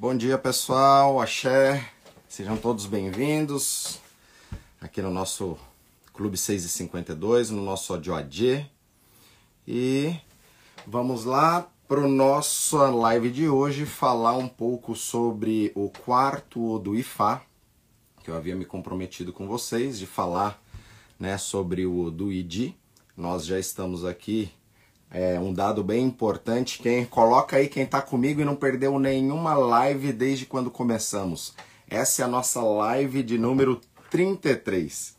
Bom dia pessoal, axé, sejam todos bem-vindos aqui no nosso Clube 6 e 52, no nosso Adjoadê. E vamos lá para nossa live de hoje falar um pouco sobre o quarto do Ifá, que eu havia me comprometido com vocês de falar né, sobre o do Idi. Nós já estamos aqui é um dado bem importante. Quem coloca aí quem está comigo e não perdeu nenhuma live desde quando começamos. Essa é a nossa live de número 33.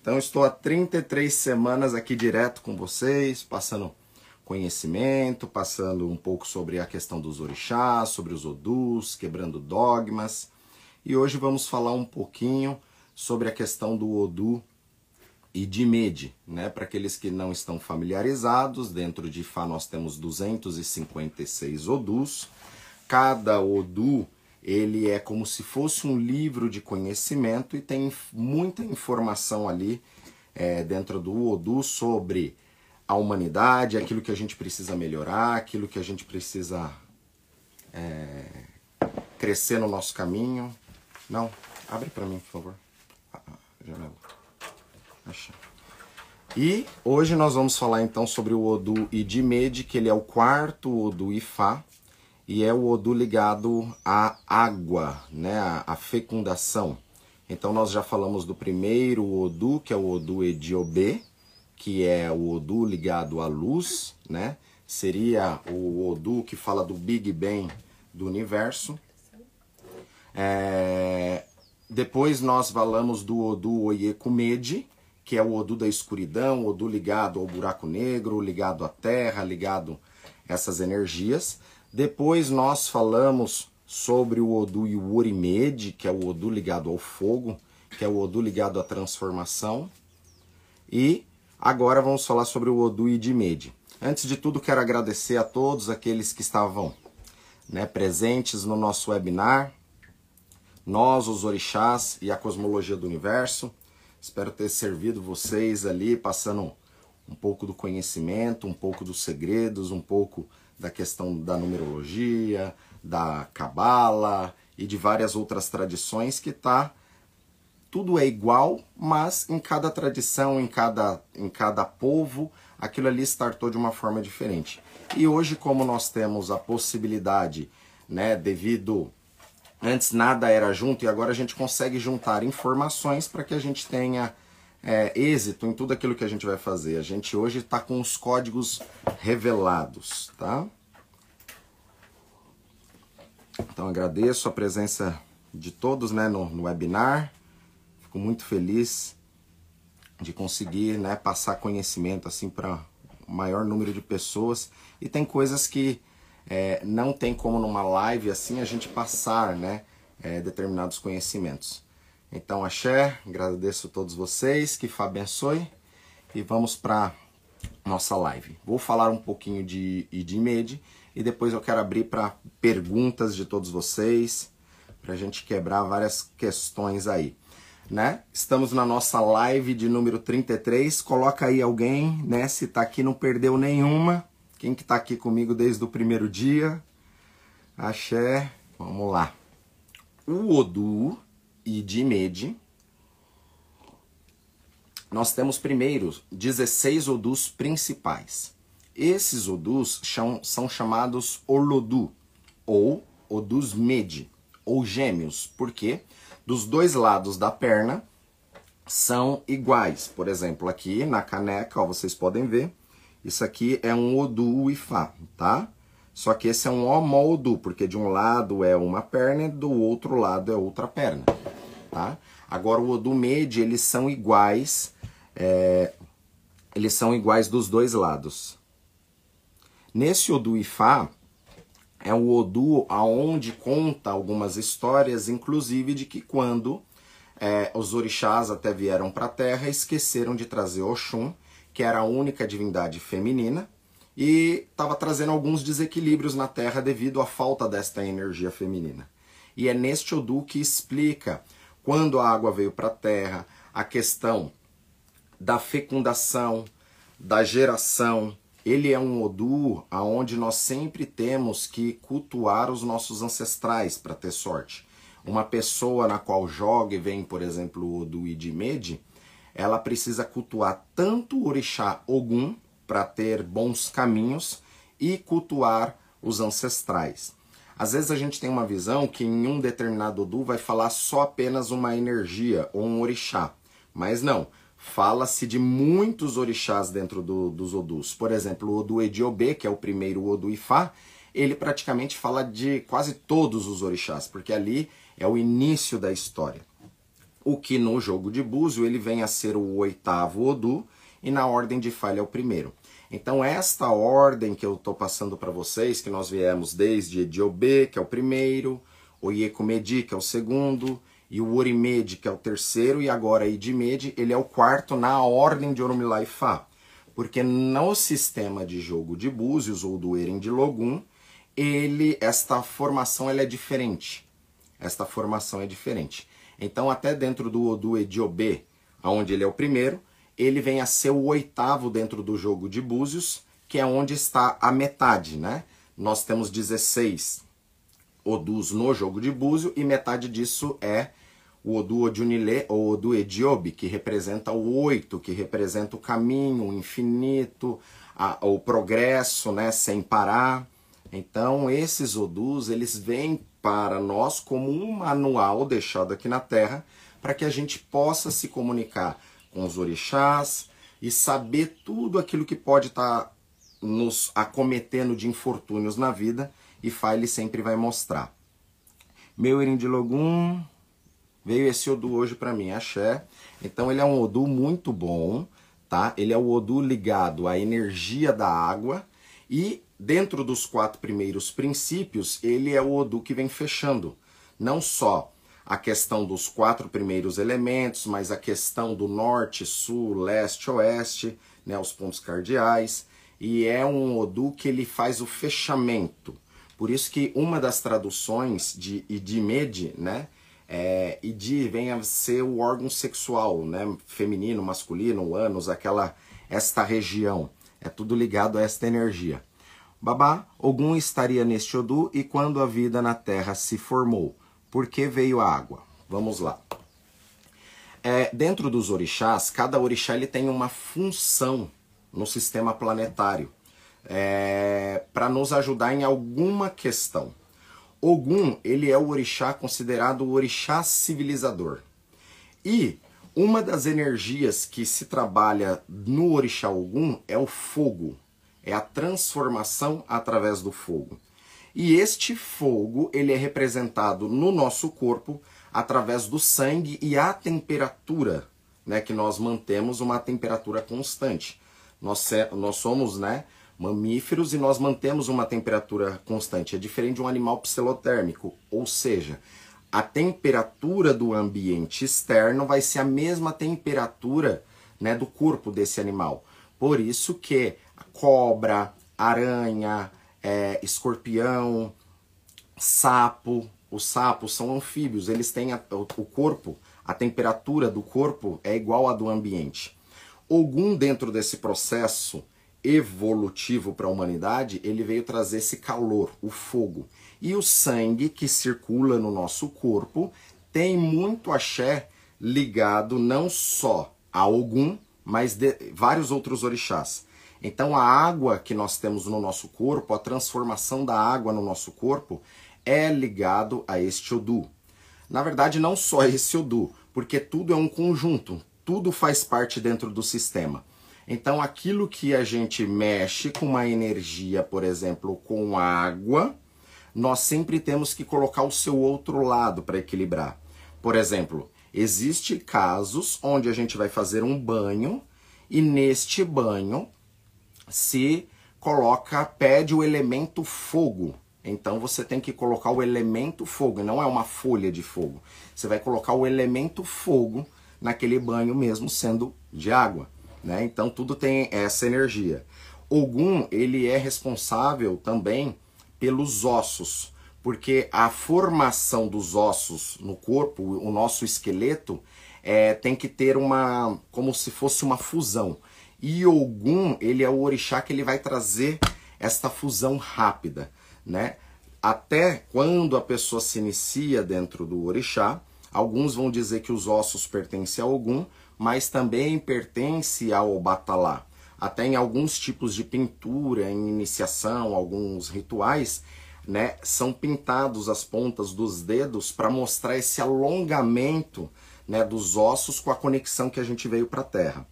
Então estou há 33 semanas aqui direto com vocês, passando conhecimento, passando um pouco sobre a questão dos orixás, sobre os odus, quebrando dogmas. E hoje vamos falar um pouquinho sobre a questão do odu e de MED, né? Para aqueles que não estão familiarizados, dentro de Fá nós temos 256 odus. Cada odu ele é como se fosse um livro de conhecimento e tem muita informação ali é, dentro do odu sobre a humanidade, aquilo que a gente precisa melhorar, aquilo que a gente precisa é, crescer no nosso caminho. Não, abre para mim, por favor. Ah, ah, E hoje nós vamos falar então sobre o Odu Idimed, que ele é o quarto Odu Ifá, e é o Odu ligado à água, né, à, fecundação. Então nós já falamos do primeiro Odu, que é o Odu Ediobê, que é o Odu ligado à luz, né? Seria o Odu que fala do Big Bang do universo. É... Depois nós falamos do Odu Oyekumedi, que é o Odu da escuridão, o Odu ligado ao buraco negro, ligado à terra, ligado a essas energias. Depois nós falamos sobre o Odu Yuorimed, que é o Odu ligado ao fogo, que é o Odu ligado à transformação. E agora vamos falar sobre o Odu Idimed. Antes de tudo, quero agradecer a todos aqueles que estavam né, presentes no nosso webinar. Nós, os orixás e a cosmologia do universo. Espero ter servido vocês ali, passando um pouco do conhecimento, um pouco dos segredos, um pouco da questão da numerologia, da cabala e de várias outras tradições que tá tudo é igual, mas em cada tradição, em cada em cada povo, aquilo ali startou de uma forma diferente. E hoje como nós temos a possibilidade, né, devido Antes nada era junto e agora a gente consegue juntar informações para que a gente tenha é, êxito em tudo aquilo que a gente vai fazer. A gente hoje está com os códigos revelados, tá? Então agradeço a presença de todos né, no, no webinar. Fico muito feliz de conseguir né, passar conhecimento assim para o maior número de pessoas. E tem coisas que é, não tem como numa live assim a gente passar né, é, determinados conhecimentos. Então, axé, agradeço a todos vocês, que Fá abençoe e vamos para nossa live. Vou falar um pouquinho de IDMED e depois eu quero abrir para perguntas de todos vocês, para a gente quebrar várias questões aí. Né? Estamos na nossa live de número 33. Coloca aí alguém, né? Se tá aqui não perdeu nenhuma. Quem que está aqui comigo desde o primeiro dia? Axé. Vamos lá. O Odu e Dimed. Nós temos primeiro 16 Odus principais. Esses Odus são, são chamados Olodu ou Odus Med ou gêmeos, porque dos dois lados da perna são iguais. Por exemplo, aqui na caneca, ó, vocês podem ver, isso aqui é um Odu Ifá, tá? Só que esse é um Odu, porque de um lado é uma perna e do outro lado é outra perna, tá? Agora o Odu Med, eles são iguais, é, eles são iguais dos dois lados. Nesse Odu Ifá, é o Odu aonde conta algumas histórias, inclusive de que quando é, os orixás até vieram para a Terra, esqueceram de trazer Oxum, que era a única divindade feminina, e estava trazendo alguns desequilíbrios na Terra devido à falta desta energia feminina. E é neste Odu que explica quando a água veio para a Terra, a questão da fecundação, da geração, ele é um Odu aonde nós sempre temos que cultuar os nossos ancestrais para ter sorte. Uma pessoa na qual joga e vem, por exemplo, o Odu Idimede, ela precisa cultuar tanto o orixá Ogum para ter bons caminhos e cultuar os ancestrais. Às vezes a gente tem uma visão que em um determinado Odu vai falar só apenas uma energia ou um orixá, mas não fala-se de muitos orixás dentro do, dos Odus. Por exemplo, o Odu Ediobê, que é o primeiro Odu Ifá, ele praticamente fala de quase todos os orixás, porque ali é o início da história. O que no jogo de Búzio ele vem a ser o oitavo Odu e na ordem de falha é o primeiro. Então esta ordem que eu estou passando para vocês, que nós viemos desde Ediobê, que é o primeiro, o Iekumedi, que é o segundo, e o Orimed, que é o terceiro, e agora Idimede, ele é o quarto na ordem de Orumilá e Fá. Porque no sistema de jogo de Búzios ou do Eren de Logum, ele, esta formação ela é diferente. Esta formação é diferente. Então, até dentro do Odu Ediobê, onde ele é o primeiro, ele vem a ser o oitavo dentro do jogo de Búzios, que é onde está a metade, né? Nós temos 16 Odus no jogo de Búzio e metade disso é o Odu Odunile ou Odu Ediobi, que representa o oito, que representa o caminho, o infinito, a, o progresso, né, sem parar. Então, esses Odus, eles vêm para nós como um manual deixado aqui na Terra, para que a gente possa se comunicar com os orixás e saber tudo aquilo que pode estar tá nos acometendo de infortúnios na vida e File sempre vai mostrar. Meu Irindilogum, veio esse Odu hoje para mim, Axé. Então ele é um Odu muito bom, tá? Ele é o Odu ligado à energia da água e dentro dos quatro primeiros princípios, ele é o Odu que vem fechando. Não só a questão dos quatro primeiros elementos, mas a questão do norte, sul, leste, oeste, né, os pontos cardeais. E é um Odu que ele faz o fechamento. Por isso que uma das traduções de Idimede, né? É, Idi vem a ser o órgão sexual, né? Feminino, masculino, ânus, aquela, esta região. É tudo ligado a esta energia. Babá, Ogum estaria neste Odu e quando a vida na Terra se formou. Por que veio a água? Vamos lá. É, dentro dos orixás, cada orixá ele tem uma função no sistema planetário é, para nos ajudar em alguma questão. Ogum, ele é o orixá considerado o orixá civilizador. E uma das energias que se trabalha no orixá Ogum é o fogo, é a transformação através do fogo. E este fogo, ele é representado no nosso corpo através do sangue e a temperatura, né, que nós mantemos uma temperatura constante. Nós, nós somos, né, mamíferos e nós mantemos uma temperatura constante. É diferente de um animal psilotérmico, ou seja, a temperatura do ambiente externo vai ser a mesma temperatura né, do corpo desse animal. Por isso que cobra, aranha, é, escorpião, sapo, os sapos são anfíbios, eles têm a, o, corpo, a temperatura do corpo é igual à do ambiente. Algum dentro desse processo evolutivo para a humanidade, ele veio trazer esse calor, o fogo. E o sangue que circula no nosso corpo tem muito axé ligado não só a Ogum, mas de vários outros orixás. Então a água que nós temos no nosso corpo, a transformação da água no nosso corpo, é ligado a este Odu. Na verdade, não só esse Odu, porque tudo é um conjunto, tudo faz parte dentro do sistema. Então, aquilo que a gente mexe com uma energia, por exemplo, com água, nós sempre temos que colocar o seu outro lado para equilibrar. Por exemplo, existe casos onde a gente vai fazer um banho e neste banho se coloca, pede o elemento fogo. Então você tem que colocar o elemento fogo, não é uma folha de fogo. Você vai colocar o elemento fogo naquele banho mesmo sendo de água. Né? Então tudo tem essa energia. Ogum ele é responsável também pelos ossos, porque a formação dos ossos no corpo, o nosso esqueleto, é, tem que ter uma como se fosse uma fusão. E Ogum, ele é o orixá que ele vai trazer esta fusão rápida, né? Até quando a pessoa se inicia dentro do orixá, alguns vão dizer que os ossos pertencem a Ogum, mas também pertence ao Batalá. Até em alguns tipos de pintura, em iniciação, alguns rituais, né, são pintados as pontas dos dedos para mostrar esse alongamento né, dos ossos com a conexão que a gente veio para a Terra.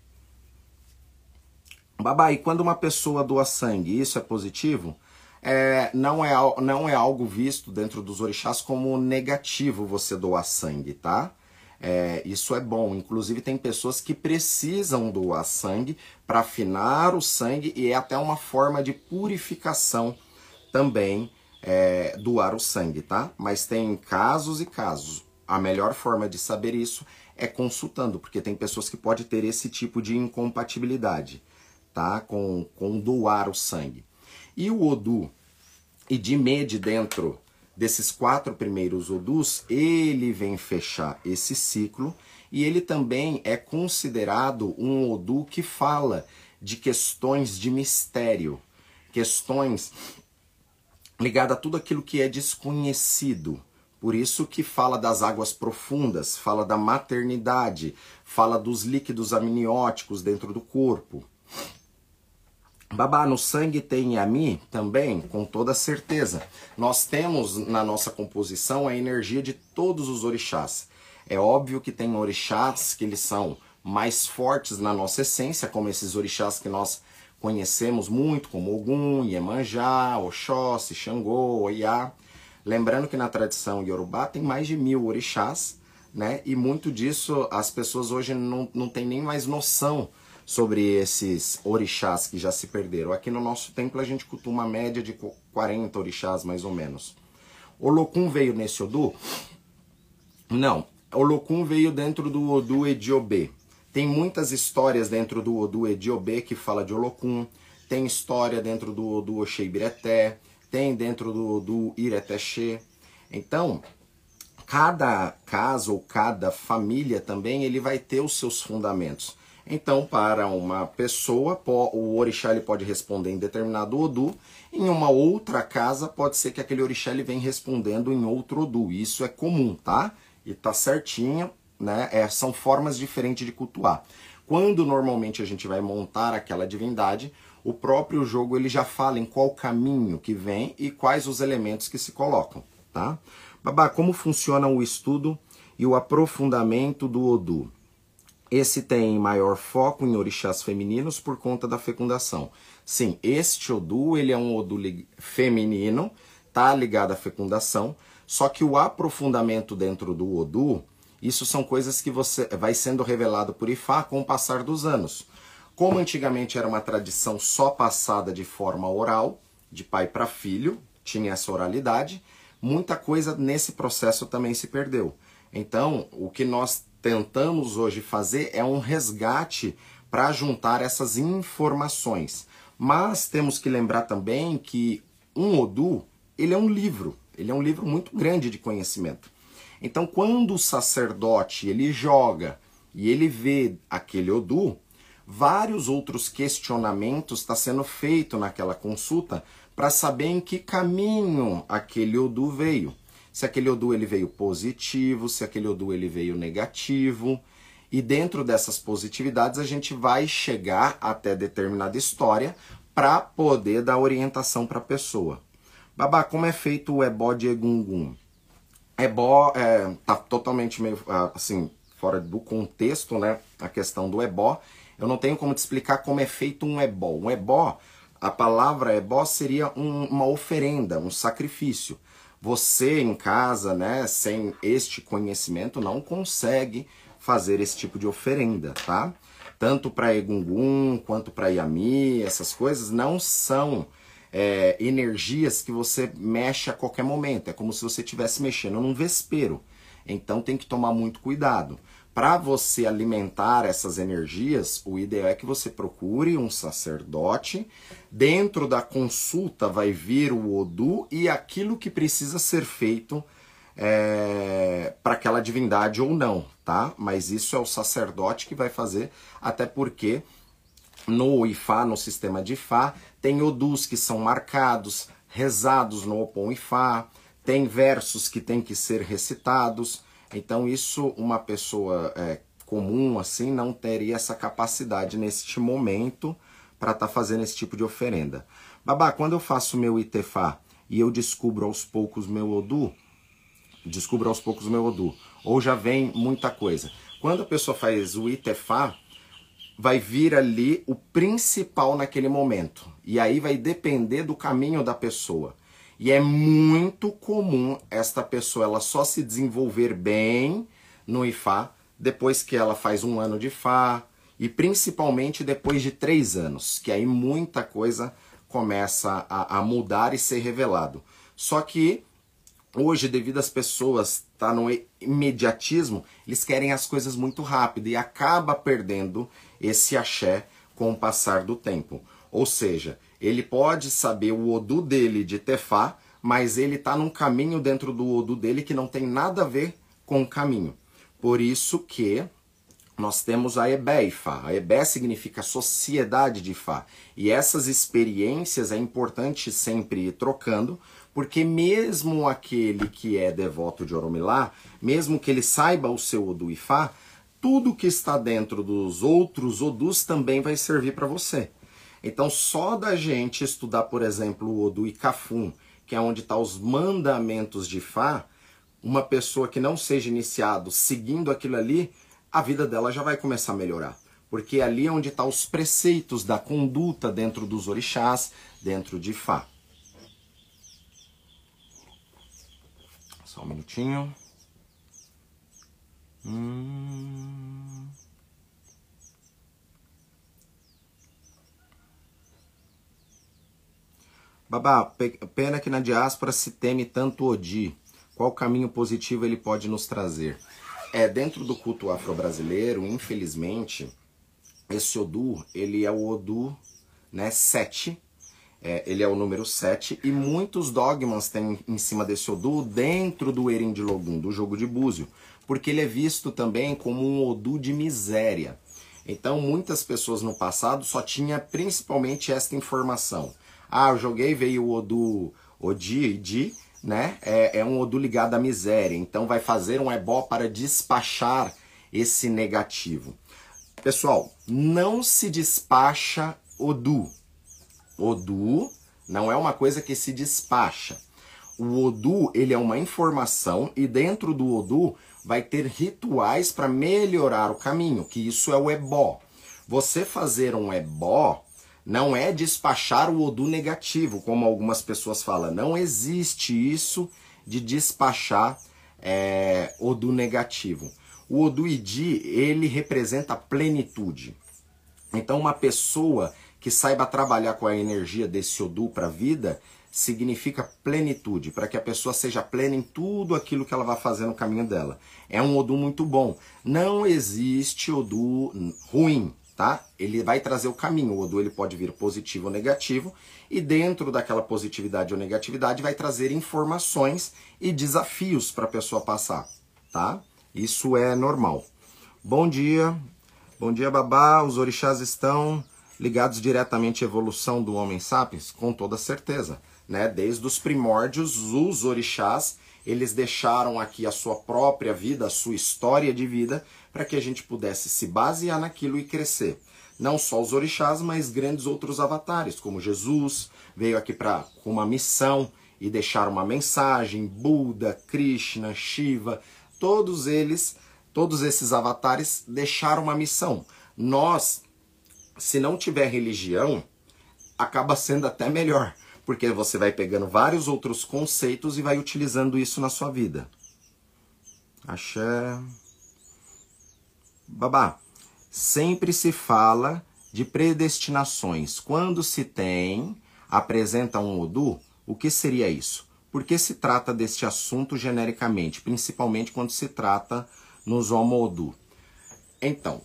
Babá, e quando uma pessoa doa sangue, isso é positivo? É, não, é, não é algo visto dentro dos orixás como negativo você doar sangue, tá? É, isso é bom. Inclusive, tem pessoas que precisam doar sangue para afinar o sangue e é até uma forma de purificação também é, doar o sangue, tá? Mas tem casos e casos. A melhor forma de saber isso é consultando, porque tem pessoas que podem ter esse tipo de incompatibilidade, tá? Com, com doar o sangue. E o Odu e de Med dentro desses quatro primeiros Odus, ele vem fechar esse ciclo e ele também é considerado um Odu que fala de questões de mistério, questões ligadas a tudo aquilo que é desconhecido. Por isso que fala das águas profundas, fala da maternidade, fala dos líquidos amnióticos dentro do corpo. Babá, no sangue tem Yami também, com toda certeza. Nós temos na nossa composição a energia de todos os orixás. É óbvio que tem orixás que eles são mais fortes na nossa essência, como esses orixás que nós conhecemos muito, como Ogum, Iemanjá, Oxóssi, Xangô, Oiá. Lembrando que na tradição Yorubá tem mais de mil orixás, né? E muito disso as pessoas hoje não, não têm nem mais noção sobre esses orixás que já se perderam. Aqui no nosso templo a gente cultua uma média de 40 orixás, mais ou menos. Olokun veio nesse Odu? Não. Olokun veio dentro do Odu Ediobê. Tem muitas histórias dentro do Odu Ediobê que fala de Olokun. Tem história dentro do Odu Oxeibireté. Tem dentro do Odu Iretexê. Então, cada casa ou cada família também ele vai ter os seus fundamentos. Então, para uma pessoa, o orixá ele pode responder em determinado Odu, em uma outra casa pode ser que aquele orixá ele vem respondendo em outro Odu. Isso é comum, tá? E tá certinho, né? É, são formas diferentes de cultuar. Quando normalmente a gente vai montar aquela divindade, o próprio jogo ele já fala em qual caminho que vem e quais os elementos que se colocam, tá? Babá, como funciona o estudo e o aprofundamento do Odu? Esse tem maior foco em orixás femininos por conta da fecundação. Sim, este Odu, ele é um Odu feminino, tá ligado à fecundação, só que o aprofundamento dentro do Odu, isso são coisas que você vai sendo revelado por Ifá com o passar dos anos. Como antigamente era uma tradição só passada de forma oral, de pai para filho, tinha essa oralidade, muita coisa nesse processo também se perdeu. Então, o que nós tentamos hoje fazer é um resgate para juntar essas informações. Mas temos que lembrar também que um Odu, ele é um livro, ele é um livro muito grande de conhecimento. Então, quando o sacerdote ele joga e ele vê aquele Odu, vários outros questionamentos estão tá sendo feito naquela consulta para saber em que caminho aquele Odu veio se aquele Odu ele veio positivo, se aquele Odu ele veio negativo. E dentro dessas positividades a gente vai chegar até determinada história para poder dar orientação para a pessoa. Babá, como é feito o ebó de Egungun? Ebó é, tá totalmente meio ah, assim fora do contexto, né? A questão do ebó. Eu não tenho como te explicar como é feito um ebó. Um ebó, a palavra ebó seria um, uma oferenda, um sacrifício. Você em casa, né, sem este conhecimento, não consegue fazer esse tipo de oferenda, tá? Tanto para Egungun quanto para Yami, essas coisas não são é, energias que você mexe a qualquer momento. É como se você estivesse mexendo num vespeiro. Então tem que tomar muito cuidado. Para você alimentar essas energias, o ideal é que você procure um sacerdote. Dentro da consulta vai vir o Odu e aquilo que precisa ser feito é, para aquela divindade ou não, tá? Mas isso é o sacerdote que vai fazer, até porque no Ifá, no sistema de Ifá, tem odus que são marcados, rezados no Opon Ifá, tem versos que têm que ser recitados. Então isso uma pessoa é, comum assim não teria essa capacidade neste momento para estar tá fazendo esse tipo de oferenda. Babá, quando eu faço meu Itefá e eu descubro aos poucos meu Odu, descubro aos poucos meu Odu, ou já vem muita coisa. Quando a pessoa faz o Itefá, vai vir ali o principal naquele momento. E aí vai depender do caminho da pessoa. E é muito comum esta pessoa ela só se desenvolver bem no IFA depois que ela faz um ano de IFA e principalmente depois de três anos, que aí muita coisa começa a, a mudar e ser revelado. Só que hoje, devido às pessoas tá no imediatismo, eles querem as coisas muito rápido e acaba perdendo esse axé com o passar do tempo. Ou seja, ele pode saber o Odu dele de Tefá, mas ele está num caminho dentro do Odu dele que não tem nada a ver com o caminho. Por isso que nós temos a Ebé Fá. A Ebé significa sociedade de Fá. E essas experiências é importante sempre ir trocando, porque mesmo aquele que é devoto de Oromilá, mesmo que ele saiba o seu Odu e Fá, tudo que está dentro dos outros Odus também vai servir para você. Então, só da gente estudar, por exemplo, o Odu Kafum, que é onde estão tá os mandamentos de Fá, uma pessoa que não seja iniciado seguindo aquilo ali, a vida dela já vai começar a melhorar. Porque ali é onde estão tá os preceitos da conduta dentro dos orixás, dentro de Fá. Só um minutinho. Hum... Babá, pena que na diáspora se teme tanto Odi. Qual caminho positivo ele pode nos trazer? É, dentro do culto afro-brasileiro, infelizmente, esse Odu, ele é o Odu né, 7, é, ele é o número 7, e muitos dogmas têm em cima desse Odu dentro do Erin de do jogo de Búzio, porque ele é visto também como um Odu de miséria. Então, muitas pessoas no passado só tinha principalmente esta informação. Ah, eu joguei, veio o Odu Odi, Idi, né? É, é um Odu ligado à miséria. Então vai fazer um ebó para despachar esse negativo. Pessoal, não se despacha Odu. Odu não é uma coisa que se despacha. O Odu, ele é uma informação e dentro do Odu vai ter rituais para melhorar o caminho, que isso é o ebó. Você fazer um ebó não é despachar o Odu negativo, como algumas pessoas falam. Não existe isso de despachar é, Odu negativo. O Odu Idi, ele representa plenitude. Então, uma pessoa que saiba trabalhar com a energia desse Odu para a vida, significa plenitude, para que a pessoa seja plena em tudo aquilo que ela vai fazer no caminho dela. É um Odu muito bom. Não existe Odu ruim, tá? Ele vai trazer o caminho. O Odu ele pode vir positivo ou negativo, e dentro daquela positividade ou negatividade vai trazer informações e desafios para a pessoa passar, tá? Isso é normal. Bom dia. Bom dia, babá. Os orixás estão ligados diretamente à evolução do homem sapiens? Com toda certeza, né? Desde os primórdios, os orixás, eles deixaram aqui a sua própria vida, a sua história de vida para que a gente pudesse se basear naquilo e crescer. Não só os orixás, mas grandes outros avatares, como Jesus, veio aqui para com uma missão e deixar uma mensagem, Buda, Krishna, Shiva, todos eles, todos esses avatares deixaram uma missão. Nós, se não tiver religião, acaba sendo até melhor, porque você vai pegando vários outros conceitos e vai utilizando isso na sua vida. Axé. Babá, sempre se fala de predestinações. Quando se tem, apresenta um Odu, o que seria isso? Por que se trata deste assunto genericamente, principalmente quando se trata nos Homo Odu? Então,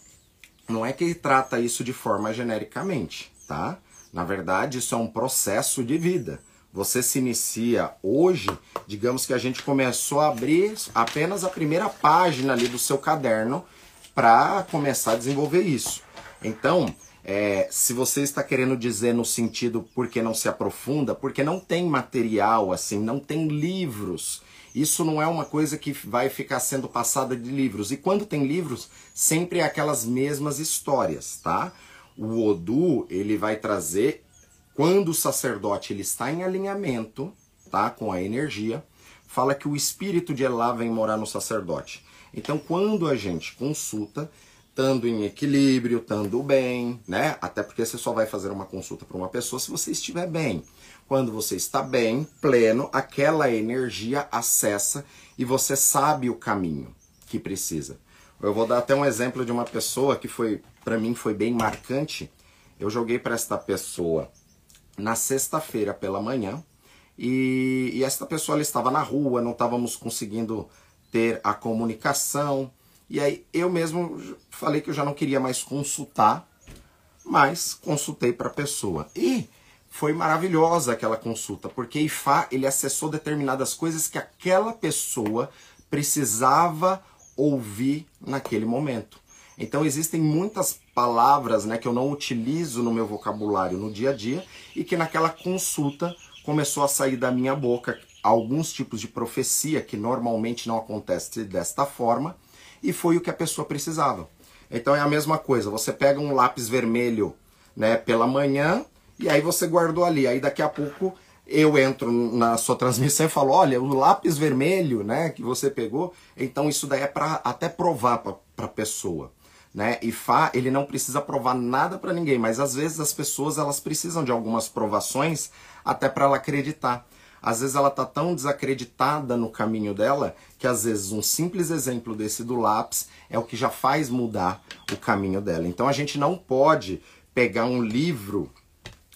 não é que trata isso de forma genericamente, tá? Na verdade, isso é um processo de vida. Você se inicia hoje, digamos que a gente começou a abrir apenas a primeira página ali do seu caderno para começar a desenvolver isso. Então, É, se você está querendo dizer no sentido porque não se aprofunda, porque não tem material assim, não tem livros. Isso não é uma coisa que vai ficar sendo passada de livros. E quando tem livros, sempre é aquelas mesmas histórias, tá? O Odu, ele vai trazer quando o sacerdote ele está em alinhamento, tá, com a energia, fala que o espírito de Elá vem morar no sacerdote. Então, quando a gente consulta, estando em equilíbrio, estando bem, né? Até porque você só vai fazer uma consulta para uma pessoa se você estiver bem. Quando você está bem, pleno, aquela energia acessa e você sabe o caminho que precisa. Eu vou dar até um exemplo de uma pessoa que foi, para mim, foi bem marcante. Eu joguei para esta pessoa na sexta-feira pela manhã e, e esta pessoa estava na rua, não estávamos conseguindo ter a comunicação. E aí eu mesmo falei que eu já não queria mais consultar, mas consultei para a pessoa. E foi maravilhosa aquela consulta, porque Ifá ele acessou determinadas coisas que aquela pessoa precisava ouvir naquele momento. Então existem muitas palavras né, que eu não utilizo no meu vocabulário no dia a dia e que naquela consulta começou a sair da minha boca alguns tipos de profecia que normalmente não acontece desta forma e foi o que a pessoa precisava. Então é a mesma coisa, você pega um lápis vermelho né, pela manhã e aí você guardou ali, aí daqui a pouco eu entro na sua transmissão e falo, olha, o lápis vermelho, né, que você pegou, então isso daí é para até provar para a pessoa, né? E Fá, ele não precisa provar nada para ninguém, mas às vezes as pessoas elas precisam de algumas provações até para ela acreditar. Às vezes ela tá tão desacreditada no caminho dela que às vezes um simples exemplo desse do lápis é o que já faz mudar o caminho dela. Então a gente não pode pegar um livro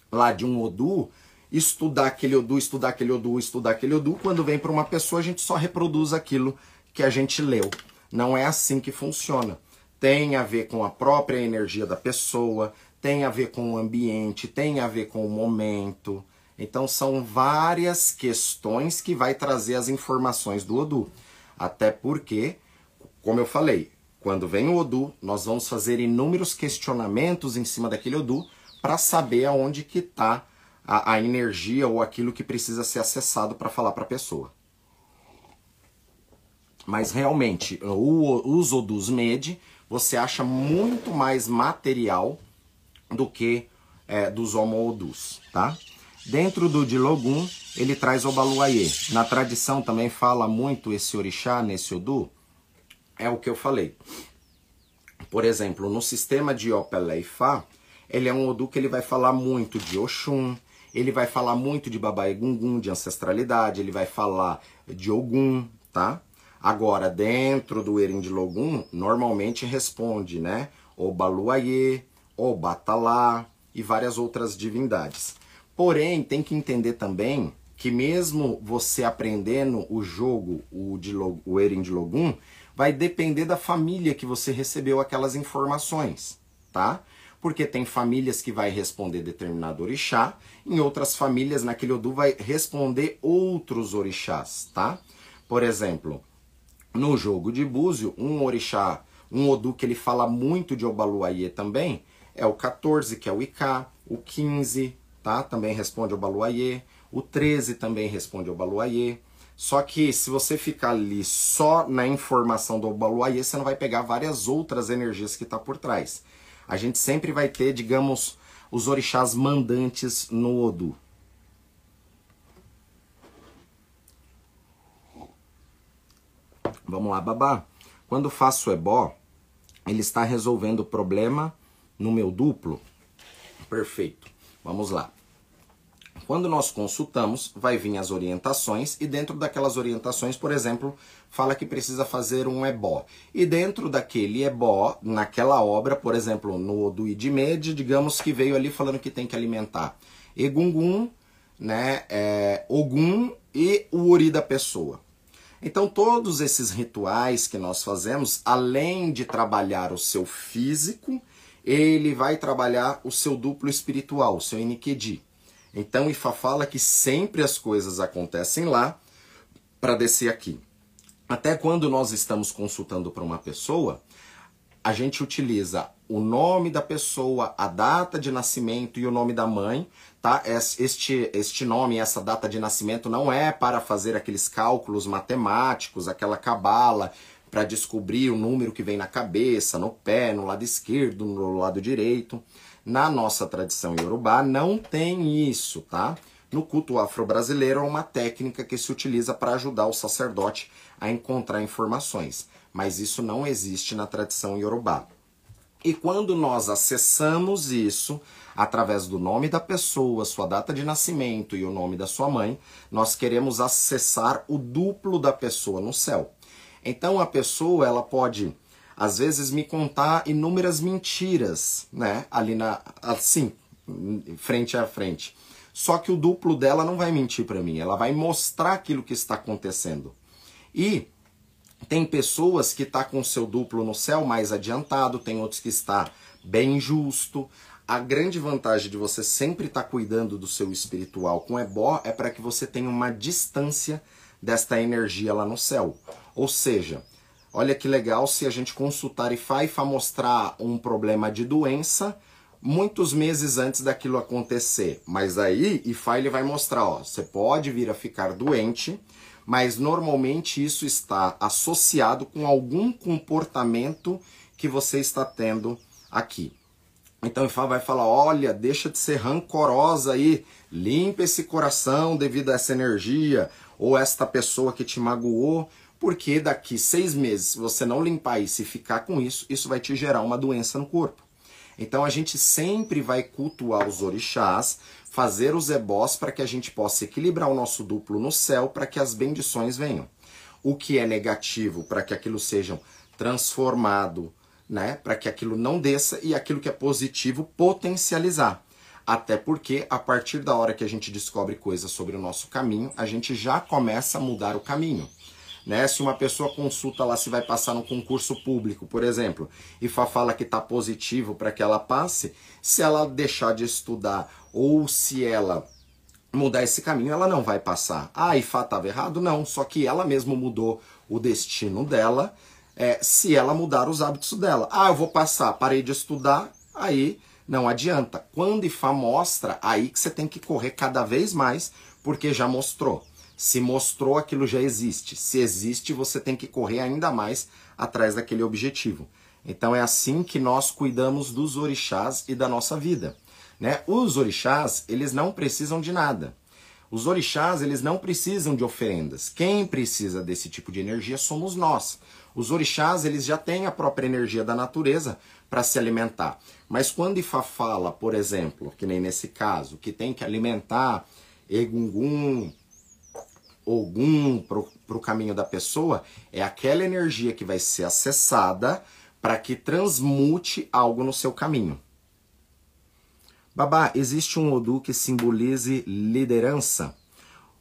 lá de um Odu, estudar aquele Odu, estudar aquele Odu, estudar aquele Odu, quando vem para uma pessoa a gente só reproduz aquilo que a gente leu. Não é assim que funciona. Tem a ver com a própria energia da pessoa, tem a ver com o ambiente, tem a ver com o momento. Então são várias questões que vai trazer as informações do Odu. Até porque, como eu falei, quando vem o Odu, nós vamos fazer inúmeros questionamentos em cima daquele Odu para saber aonde que está a, a, energia ou aquilo que precisa ser acessado para falar para a pessoa. Mas realmente, o, os Odus Med, você acha muito mais material do que é, dos Homo Odus, tá? Dentro do Dilogum, ele traz o Baluayê. Na tradição também fala muito esse orixá nesse Odu. É o que eu falei. Por exemplo, no sistema de Opelé e Fá, ele é um Odu que ele vai falar muito de Oxum, ele vai falar muito de Baba Gungun, de ancestralidade, ele vai falar de Ogum, tá? Agora, dentro do Erin de Logum, normalmente responde, né? O Baluayê, o Batalá e várias outras divindades. Porém, tem que entender também que mesmo você aprendendo o jogo, o, de, o Erin de Logum, vai depender da família que você recebeu aquelas informações, tá? Porque tem famílias que vai responder determinado orixá, em outras famílias naquele Odu vai responder outros orixás, tá? Por exemplo, no jogo de Búzio, um orixá, um Odu que ele fala muito de Obaluayê também, é o 14, que é o Iká, o 15, tá? Também responde Obaluayê, o 13 também responde Obaluayê. Só que se você ficar ali só na informação do Obaluayê, você não vai pegar várias outras energias que está por trás a gente sempre vai ter, digamos, os orixás mandantes no Odu. Vamos lá, babá. Quando faço ebó, ele está resolvendo o problema no meu duplo? Perfeito. Vamos lá. Quando nós consultamos, vai vir as orientações e dentro daquelas orientações, por exemplo, fala que precisa fazer um ebó. E dentro daquele ebó, naquela obra, por exemplo, no do Idmed, digamos que veio ali falando que tem que alimentar Egungun, né, é, Ogum e o Ori da pessoa. Então, todos esses rituais que nós fazemos, além de trabalhar o seu físico, ele vai trabalhar o seu duplo espiritual, o seu Inikedi. Então, Ifa fala que sempre as coisas acontecem lá para descer aqui. Até quando nós estamos consultando para uma pessoa, a gente utiliza o nome da pessoa, a data de nascimento e o nome da mãe, tá? Este, este nome, essa data de nascimento não é para fazer aqueles cálculos matemáticos, aquela cabala para descobrir o número que vem na cabeça, no pé, no lado esquerdo, no lado direito. Na nossa tradição iorubá não tem isso, tá? No culto afro-brasileiro é uma técnica que se utiliza para ajudar o sacerdote a encontrar informações, mas isso não existe na tradição iorubá. E quando nós acessamos isso através do nome da pessoa, sua data de nascimento e o nome da sua mãe, nós queremos acessar o duplo da pessoa no céu. Então a pessoa ela pode às vezes me contar inúmeras mentiras, né? Ali na assim, frente a frente. Só que o duplo dela não vai mentir para mim, ela vai mostrar aquilo que está acontecendo. E tem pessoas que tá com seu duplo no céu mais adiantado, tem outros que está bem justo. A grande vantagem de você sempre estar tá cuidando do seu espiritual com ebó é para que você tenha uma distância desta energia lá no céu. Ou seja, olha que legal se a gente consultar Ifá, Ifá mostrar um problema de doença, muitos meses antes daquilo acontecer. Mas aí, IFA ele vai mostrar, ó, você pode vir a ficar doente, mas normalmente isso está associado com algum comportamento que você está tendo aqui. Então IFA vai falar, olha, deixa de ser rancorosa aí, limpa esse coração devido a essa energia, ou esta pessoa que te magoou, porque daqui seis meses, se você não limpar isso e ficar com isso, isso vai te gerar uma doença no corpo. Então a gente sempre vai cultuar os orixás, fazer os ebós para que a gente possa equilibrar o nosso duplo no céu para que as bendições venham. O que é negativo para que aquilo seja transformado, né, para que aquilo não desça e aquilo que é positivo potencializar. Até porque a partir da hora que a gente descobre coisas sobre o nosso caminho, a gente já começa a mudar o caminho. Né? Se uma pessoa consulta lá se vai passar no concurso público, por exemplo, e fala que está positivo para que ela passe, se ela deixar de estudar ou se ela mudar esse caminho, ela não vai passar. Ah, Ifá estava errado? Não, só que ela mesma mudou o destino dela é, se ela mudar os hábitos dela. Ah, eu vou passar, parei de estudar, aí não adianta. Quando Ifá mostra, aí que você tem que correr cada vez mais, porque já mostrou. Se mostrou, aquilo já existe. Se existe, você tem que correr ainda mais atrás daquele objetivo. Então é assim que nós cuidamos dos orixás e da nossa vida. Né? Os orixás, eles não precisam de nada. Os orixás, eles não precisam de oferendas. Quem precisa desse tipo de energia somos nós. Os orixás, eles já têm a própria energia da natureza para se alimentar. Mas quando Ifá fala, por exemplo, que nem nesse caso, que tem que alimentar Egungun, Ogum para o caminho da pessoa, é aquela energia que vai ser acessada para que transmute algo no seu caminho. Babá, existe um Odu que simbolize liderança?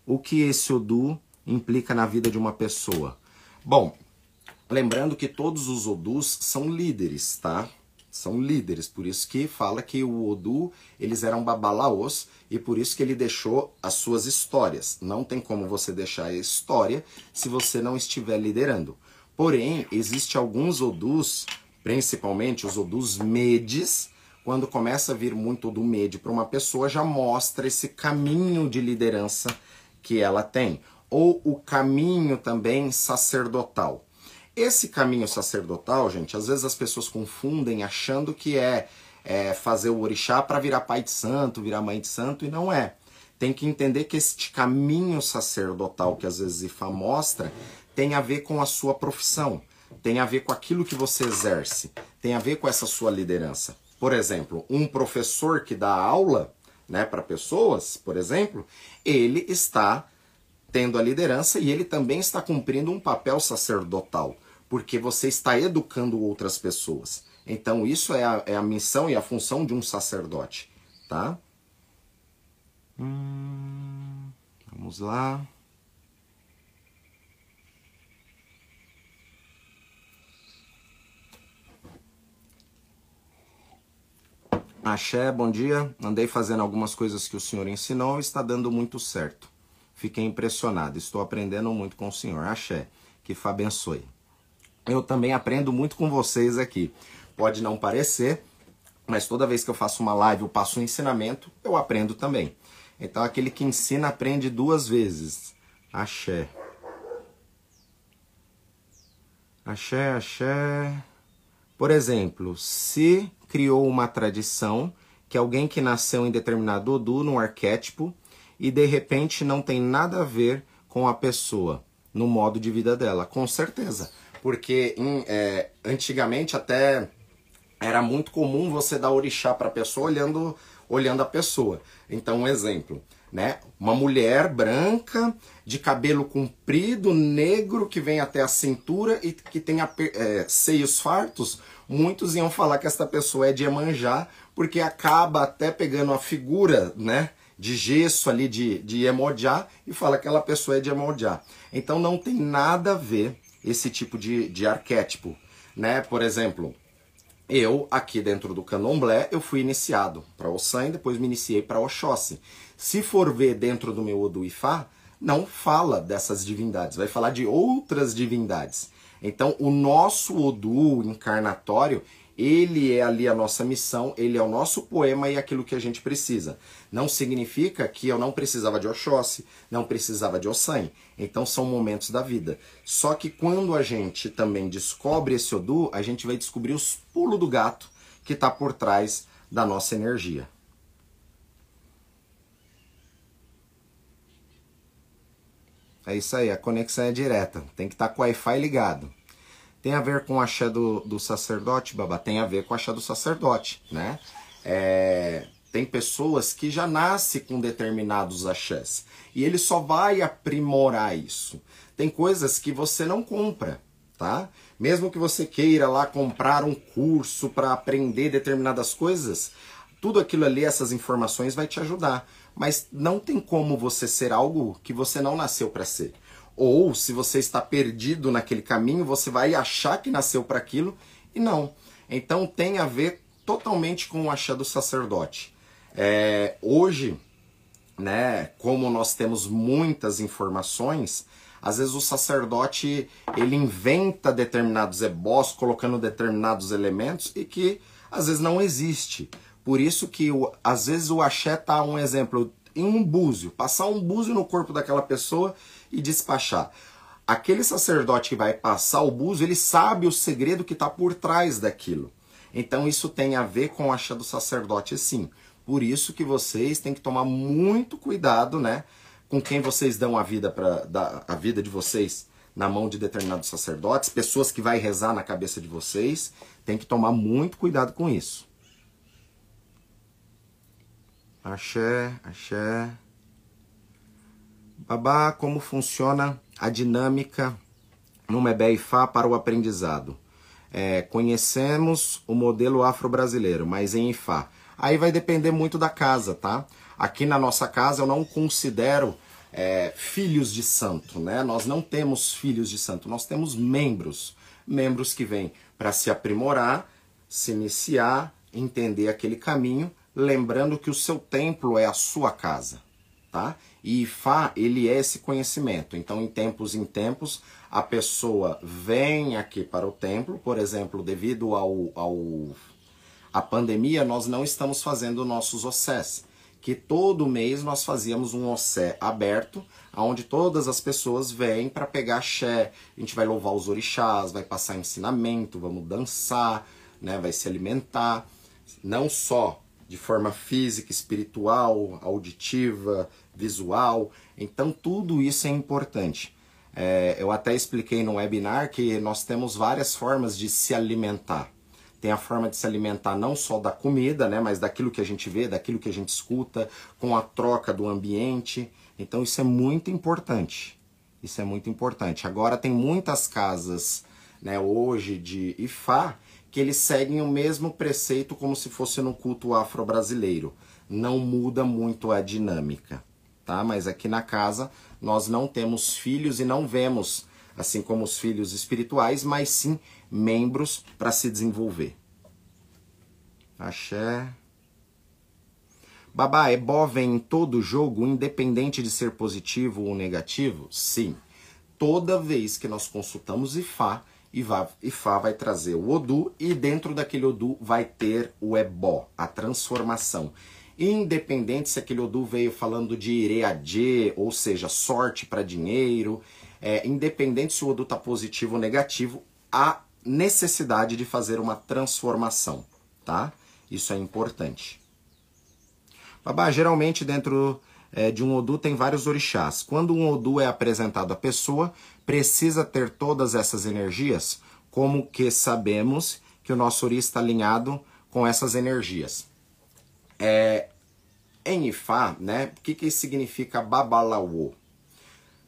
O que esse Odu implica na vida de uma pessoa? Bom, lembrando que todos os Odus são líderes, tá? São líderes, por isso que fala que o Odu, eles eram babalaos e por isso que ele deixou as suas histórias. Não tem como você deixar a história se você não estiver liderando. Porém, existe alguns Odus, principalmente os Odus Medes, quando começa a vir muito do Mede para uma pessoa, já mostra esse caminho de liderança que ela tem. Ou o caminho também sacerdotal. Esse caminho sacerdotal, gente, às vezes as pessoas confundem achando que é, é fazer o orixá para virar pai de santo, virar mãe de santo, e não é. Tem que entender que este caminho sacerdotal que às vezes Ifá mostra tem a ver com a sua profissão, tem a ver com aquilo que você exerce, tem a ver com essa sua liderança. Por exemplo, um professor que dá aula né, para pessoas, por exemplo, ele está tendo a liderança e ele também está cumprindo um papel sacerdotal porque você está educando outras pessoas. Então, isso é a, é a missão e a função de um sacerdote, tá? Hum, vamos lá. Axé, bom dia. Andei fazendo algumas coisas que o senhor ensinou e está dando muito certo. Fiquei impressionado. Estou aprendendo muito com o senhor. Axé, que Fá abençoe. eu também aprendo muito com vocês aqui. Pode não parecer, mas toda vez que eu faço uma live, eu passo um ensinamento, eu aprendo também. Então aquele que ensina aprende duas vezes. Axé. Axé, axé. Por exemplo, se criou uma tradição que alguém que nasceu em determinado Odu, num arquétipo, e de repente não tem nada a ver com a pessoa, no modo de vida dela. Com certeza. Porque em, é, antigamente até era muito comum você dar orixá para a pessoa olhando, olhando a pessoa. Então, um exemplo. Né? Uma mulher branca, de cabelo comprido, negro, que vem até a cintura e que tem é, seios fartos, muitos iam falar que esta pessoa é de Iemanjá, porque acaba até pegando a figura, né? De gesso ali de, de Iemanjá e fala que aquela pessoa é de Iemanjá. Então não tem nada a ver esse tipo de, de arquétipo, né? Por exemplo, eu aqui dentro do Candomblé, eu fui iniciado para Ossan e depois me iniciei para Oxóssi. Se for ver dentro do meu Odu Ifá, não fala dessas divindades, vai falar de outras divindades. Então, o nosso Odu encarnatório, ele é ali a nossa missão, ele é o nosso poema e aquilo que a gente precisa. Não significa que eu não precisava de Oxóssi, não precisava de Ossan. Então são momentos da vida. Só que quando a gente também descobre esse Odu, a gente vai descobrir os pulos do gato que está por trás da nossa energia. É isso aí, a conexão é direta. Tem que estar tá com o Wi-Fi ligado. Tem a ver com o axé do, do sacerdote, Babá? Tem a ver com o axé do sacerdote, né? É, tem pessoas que já nascem com determinados axés. E ele só vai aprimorar isso. Tem coisas que você não compra, tá? Mesmo que você queira lá comprar um curso para aprender determinadas coisas, tudo aquilo ali, essas informações vai te ajudar. Mas não tem como você ser algo que você não nasceu para ser. Ou se você está perdido naquele caminho, você vai achar que nasceu para aquilo e não. Então tem a ver totalmente com o achado do sacerdote. É, hoje, né, como nós temos muitas informações, às vezes o sacerdote ele inventa determinados ebós, colocando determinados elementos e que às vezes não existe. Por isso que às vezes o axé tá um exemplo em um búzio, passar um búzio no corpo daquela pessoa e despachar. Aquele sacerdote que vai passar o búzio, ele sabe o segredo que está por trás daquilo. Então isso tem a ver com a chá do sacerdote, sim. Por isso que vocês têm que tomar muito cuidado, né, com quem vocês dão a vida para a vida de vocês na mão de determinados sacerdotes, pessoas que vai rezar na cabeça de vocês, tem que tomar muito cuidado com isso. Axé, axé. Babá, como funciona a dinâmica no Mebé Fá para o aprendizado? É, conhecemos o modelo afro-brasileiro, mas em Ifá. Aí vai depender muito da casa, tá? Aqui na nossa casa eu não considero é, filhos de santo, né? Nós não temos filhos de santo, nós temos membros. Membros que vêm para se aprimorar, se iniciar, entender aquele caminho lembrando que o seu templo é a sua casa, tá? E Ifá, ele é esse conhecimento. Então, em tempos em tempos, a pessoa vem aqui para o templo, por exemplo, devido ao, ao a pandemia, nós não estamos fazendo nossos ossés, que todo mês nós fazíamos um ossé aberto, onde todas as pessoas vêm para pegar axé, a gente vai louvar os orixás, vai passar ensinamento, vamos dançar, né, vai se alimentar, não só de forma física, espiritual, auditiva, visual. Então, tudo isso é importante. É, eu até expliquei no webinar que nós temos várias formas de se alimentar. Tem a forma de se alimentar não só da comida, né, mas daquilo que a gente vê, daquilo que a gente escuta, com a troca do ambiente. Então, isso é muito importante. Isso é muito importante. Agora, tem muitas casas né, hoje de Ifá que eles seguem o mesmo preceito como se fosse no culto afro-brasileiro. Não muda muito a dinâmica, tá? Mas aqui na casa nós não temos filhos e não vemos, assim como os filhos espirituais, mas sim membros para se desenvolver. Axé. Babá, é vem em todo jogo, independente de ser positivo ou negativo? Sim. Toda vez que nós consultamos Ifá, e Ifá vai trazer o Odu e dentro daquele Odu vai ter o Ebó, a transformação. Independente se aquele Odu veio falando de Ireadê, ou seja, sorte para dinheiro, é, independente se o Odu está positivo ou negativo, há necessidade de fazer uma transformação, tá? Isso é importante. Babá, geralmente dentro é, de um Odu tem vários orixás. Quando um Odu é apresentado à pessoa, precisa ter todas essas energias, como que sabemos que o nosso Ori está alinhado com essas energias. É, em Ifá, né, o que, que significa Babalaô?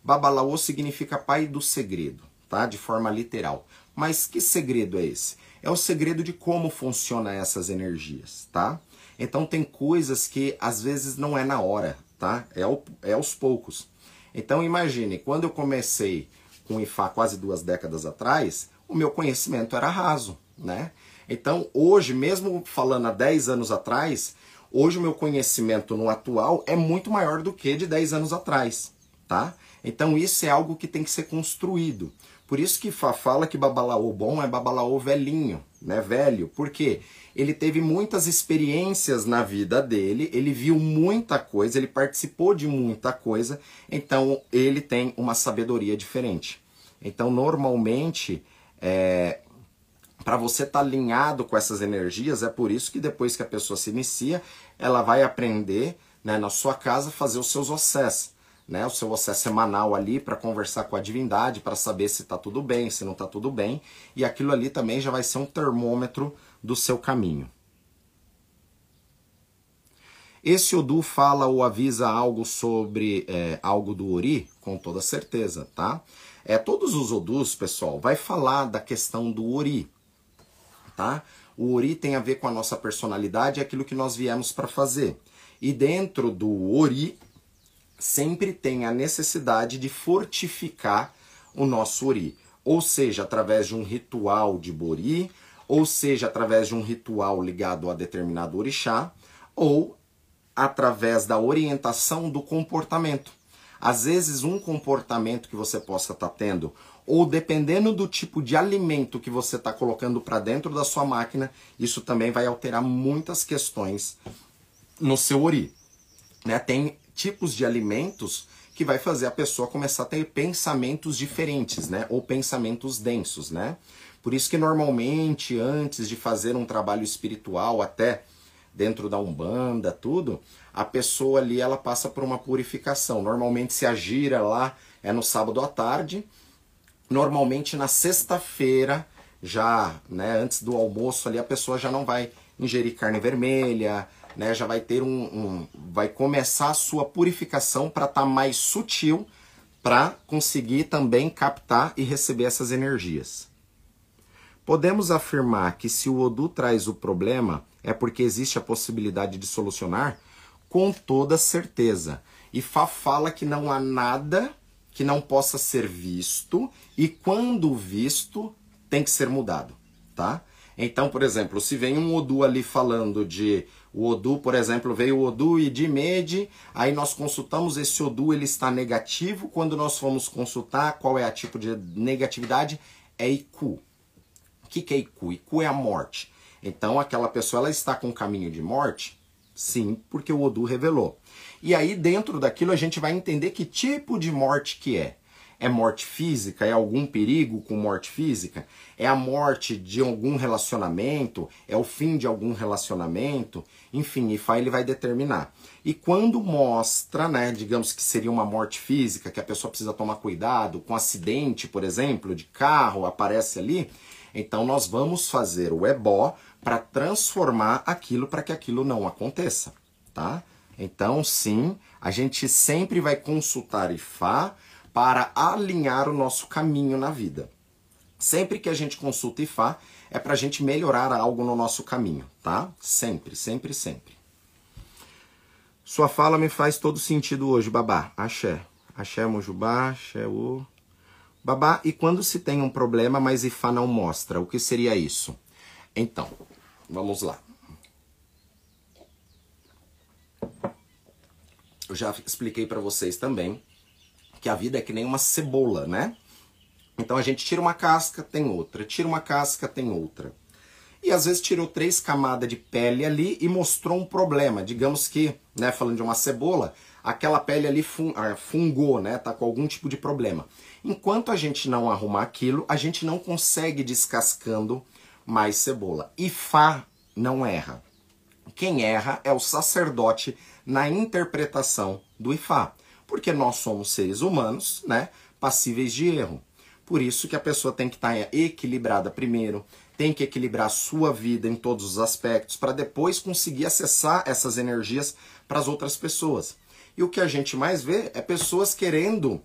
Babalaô significa pai do segredo, tá? De forma literal. Mas que segredo é esse? É o segredo de como funciona essas energias, tá? Então tem coisas que às vezes não é na hora, tá? É, é aos poucos. Então imagine, quando eu comecei com o IFA quase duas décadas atrás, o meu conhecimento era raso, né? Então hoje, mesmo falando há 10 anos atrás, hoje o meu conhecimento no atual é muito maior do que de 10 anos atrás, tá? Então isso é algo que tem que ser construído. Por isso que Fá fala que babalaô bom é babalaô velhinho, né? Velho. Por quê? Ele teve muitas experiências na vida dele, ele viu muita coisa, ele participou de muita coisa, então ele tem uma sabedoria diferente. Então, normalmente, é, para você estar tá alinhado com essas energias, é por isso que depois que a pessoa se inicia, ela vai aprender né, na sua casa fazer os seus océs né, o seu acesso semanal ali para conversar com a divindade, para saber se está tudo bem, se não está tudo bem, e aquilo ali também já vai ser um termômetro do seu caminho. Esse Odu fala ou avisa algo sobre é, algo do Ori? Com toda certeza, tá? É, todos os Odus, pessoal, vai falar da questão do Ori, tá? O Ori tem a ver com a nossa personalidade, é aquilo que nós viemos para fazer. E dentro do Ori, sempre tem a necessidade de fortificar o nosso ori, ou seja, através de um ritual de bori, ou seja, através de um ritual ligado a determinado orixá, ou através da orientação do comportamento. Às vezes, um comportamento que você possa estar tá tendo, ou dependendo do tipo de alimento que você está colocando para dentro da sua máquina, isso também vai alterar muitas questões no seu ori. Né? Tem tipos de alimentos que vai fazer a pessoa começar a ter pensamentos diferentes, né? Ou pensamentos densos, né? Por isso que normalmente antes de fazer um trabalho espiritual, até dentro da umbanda, tudo, a pessoa ali ela passa por uma purificação. Normalmente se a gira lá é no sábado à tarde, normalmente na sexta-feira já, né, antes do almoço ali a pessoa já não vai ingerir carne vermelha, né, já vai ter um, um vai começar a sua purificação para estar tá mais sutil para conseguir também captar e receber essas energias. Podemos afirmar que se o Odu traz o problema é porque existe a possibilidade de solucionar? Com toda certeza. E Fá fala que não há nada que não possa ser visto e quando visto tem que ser mudado, tá? Então, por exemplo, se vem um Odu ali falando de o Odu, por exemplo, veio o Odu e de Mede, aí nós consultamos esse Odu, ele está negativo. Quando nós fomos consultar qual é a tipo de negatividade, é Iku. O que, que é Iku? Iku é a morte. Então aquela pessoa ela está com caminho de morte? Sim, porque o Odu revelou. E aí dentro daquilo a gente vai entender que tipo de morte que é. É morte física? É algum perigo com morte física? É a morte de algum relacionamento? É o fim de algum relacionamento? Enfim, IFA ele vai determinar. E quando mostra, né, digamos que seria uma morte física, que a pessoa precisa tomar cuidado, com acidente, por exemplo, de carro, aparece ali, então nós vamos fazer o ebó para transformar aquilo para que aquilo não aconteça, tá? Então, sim, a gente sempre vai consultar IFA para alinhar o nosso caminho na vida. Sempre que a gente consulta IFA, é para a gente melhorar algo no nosso caminho, tá? Sempre, sempre, sempre. Sua fala me faz todo sentido hoje, babá. Axé. Axé, Mojubá, Axé, o... Babá, e quando se tem um problema, mas IFA não mostra, o que seria isso? Então, vamos lá. Eu já expliquei para vocês também que a vida é que nem uma cebola, né? Então a gente tira uma casca, tem outra, tira uma casca, tem outra. E às vezes tirou três camadas de pele ali e mostrou um problema. Digamos que, né, falando de uma cebola, aquela pele ali ah, fungou, né, tá com algum tipo de problema. Enquanto a gente não arrumar aquilo, a gente não consegue descascando mais cebola. E Fá não erra. Quem erra é o sacerdote na interpretação do Ifá, porque nós somos seres humanos, né, passíveis de erro. Por isso que a pessoa tem que estar equilibrada primeiro, tem que equilibrar a sua vida em todos os aspectos para depois conseguir acessar essas energias para as outras pessoas. E o que a gente mais vê é pessoas querendo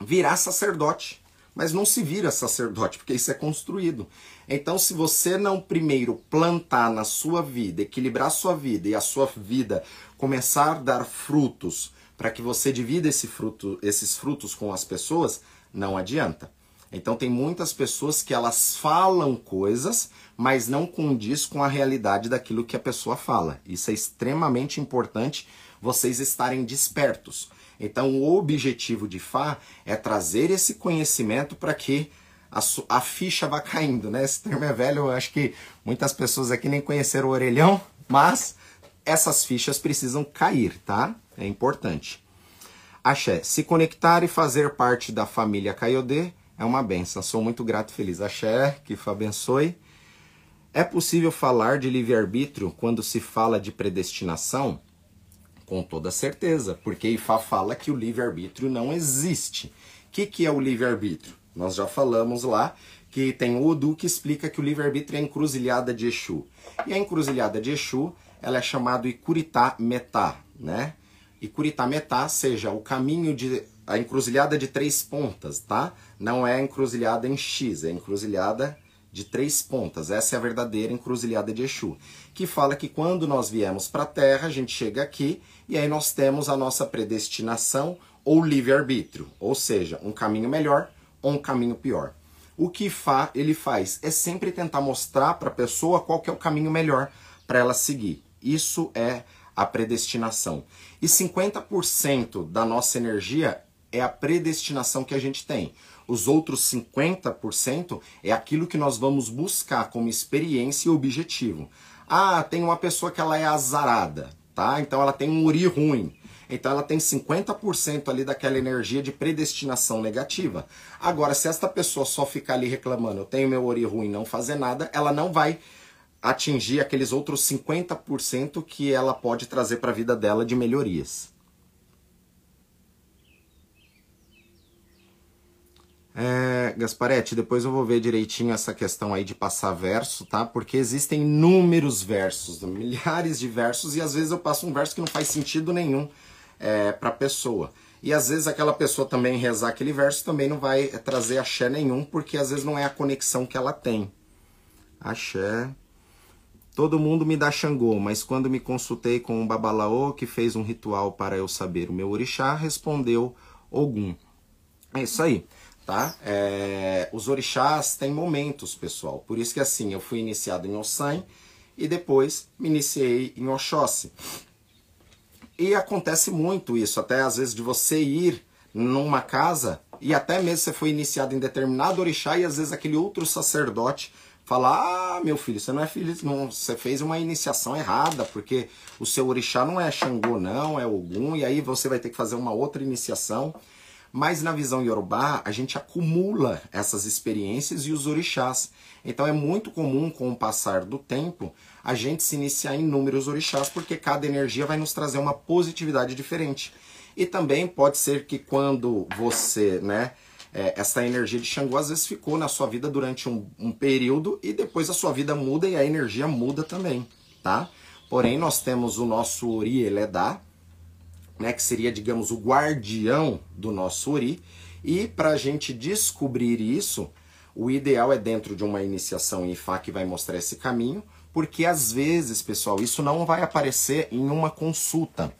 virar sacerdote, mas não se vira sacerdote, porque isso é construído. Então, se você não primeiro plantar na sua vida, equilibrar sua vida e a sua vida começar a dar frutos para que você divida esse fruto, esses frutos com as pessoas, não adianta. Então tem muitas pessoas que elas falam coisas, mas não condiz com a realidade daquilo que a pessoa fala. Isso é extremamente importante vocês estarem despertos. Então o objetivo de Fá é trazer esse conhecimento para que a, a, ficha vá caindo, né? Esse termo é velho, eu acho que muitas pessoas aqui nem conheceram o orelhão, mas essas fichas precisam cair, tá? É importante. Axé, se conectar e fazer parte da família Caiodê é uma benção. Sou muito grato e feliz. Axé, que Fá abençoe. É possível falar de livre-arbítrio quando se fala de predestinação? Com toda certeza, porque Ifá fala que o livre-arbítrio não existe. O que, que é o livre-arbítrio? Nós já falamos lá que tem o Odu que explica que o livre-arbítrio é a encruzilhada de Exu. E a encruzilhada de Exu, ela é chamada Ikuritá Metá, né? Ikuritá Metá, seja o caminho de a encruzilhada de três pontas, tá? Não é a encruzilhada em X, é a encruzilhada de três pontas. Essa é a verdadeira encruzilhada de Exu, que fala que quando nós viemos para a Terra, a gente chega aqui e aí nós temos a nossa predestinação ou livre-arbítrio, ou seja, um caminho melhor ou um caminho pior. O que Fá ele faz é sempre tentar mostrar para a pessoa qual que é o caminho melhor para ela seguir. Isso é a predestinação. E 50% da nossa energia é a predestinação que a gente tem. Os outros 50% é aquilo que nós vamos buscar como experiência e objetivo. Ah, tem uma pessoa que ela é azarada, tá? Então ela tem um uri ruim. Então ela tem 50% ali daquela energia de predestinação negativa. Agora, se esta pessoa só ficar ali reclamando, eu tenho meu ori ruim, não fazer nada, ela não vai atingir aqueles outros 50% que ela pode trazer para a vida dela de melhorias. É, Gasparetti, depois eu vou ver direitinho essa questão aí de passar verso, tá? Porque existem inúmeros versos, milhares de versos, e às vezes eu passo um verso que não faz sentido nenhum é, para a pessoa. E às vezes aquela pessoa também rezar aquele verso também não vai trazer axé nenhum, porque às vezes não é a conexão que ela tem. Axé. Todo mundo me dá Xangô, mas quando me consultei com um babalaô que fez um ritual para eu saber o meu orixá, respondeu Ogum. É isso aí tá? É, os orixás têm momentos, pessoal. Por isso que assim, eu fui iniciado em Ossan e depois me iniciei em Oxóssi. E acontece muito isso, até às vezes de você ir numa casa e até mesmo você foi iniciado em determinado orixá e às vezes aquele outro sacerdote fala: "Ah, meu filho, você não é filho, não, você fez uma iniciação errada, porque o seu orixá não é Xangô não, é Ogum, e aí você vai ter que fazer uma outra iniciação". Mas na visão Yorubá, a gente acumula essas experiências e os orixás. Então é muito comum, com o passar do tempo, a gente se iniciar em inúmeros orixás, porque cada energia vai nos trazer uma positividade diferente. E também pode ser que quando você, né, é, essa energia de Xangô às vezes ficou na sua vida durante um, um, período e depois a sua vida muda e a energia muda também, tá? Porém, nós temos o nosso Ori Eledá, né, que seria, digamos, o guardião do nosso Ori. E para a gente descobrir isso, o ideal é dentro de uma iniciação em Ifá que vai mostrar esse caminho, porque às vezes, pessoal, isso não vai aparecer em uma consulta.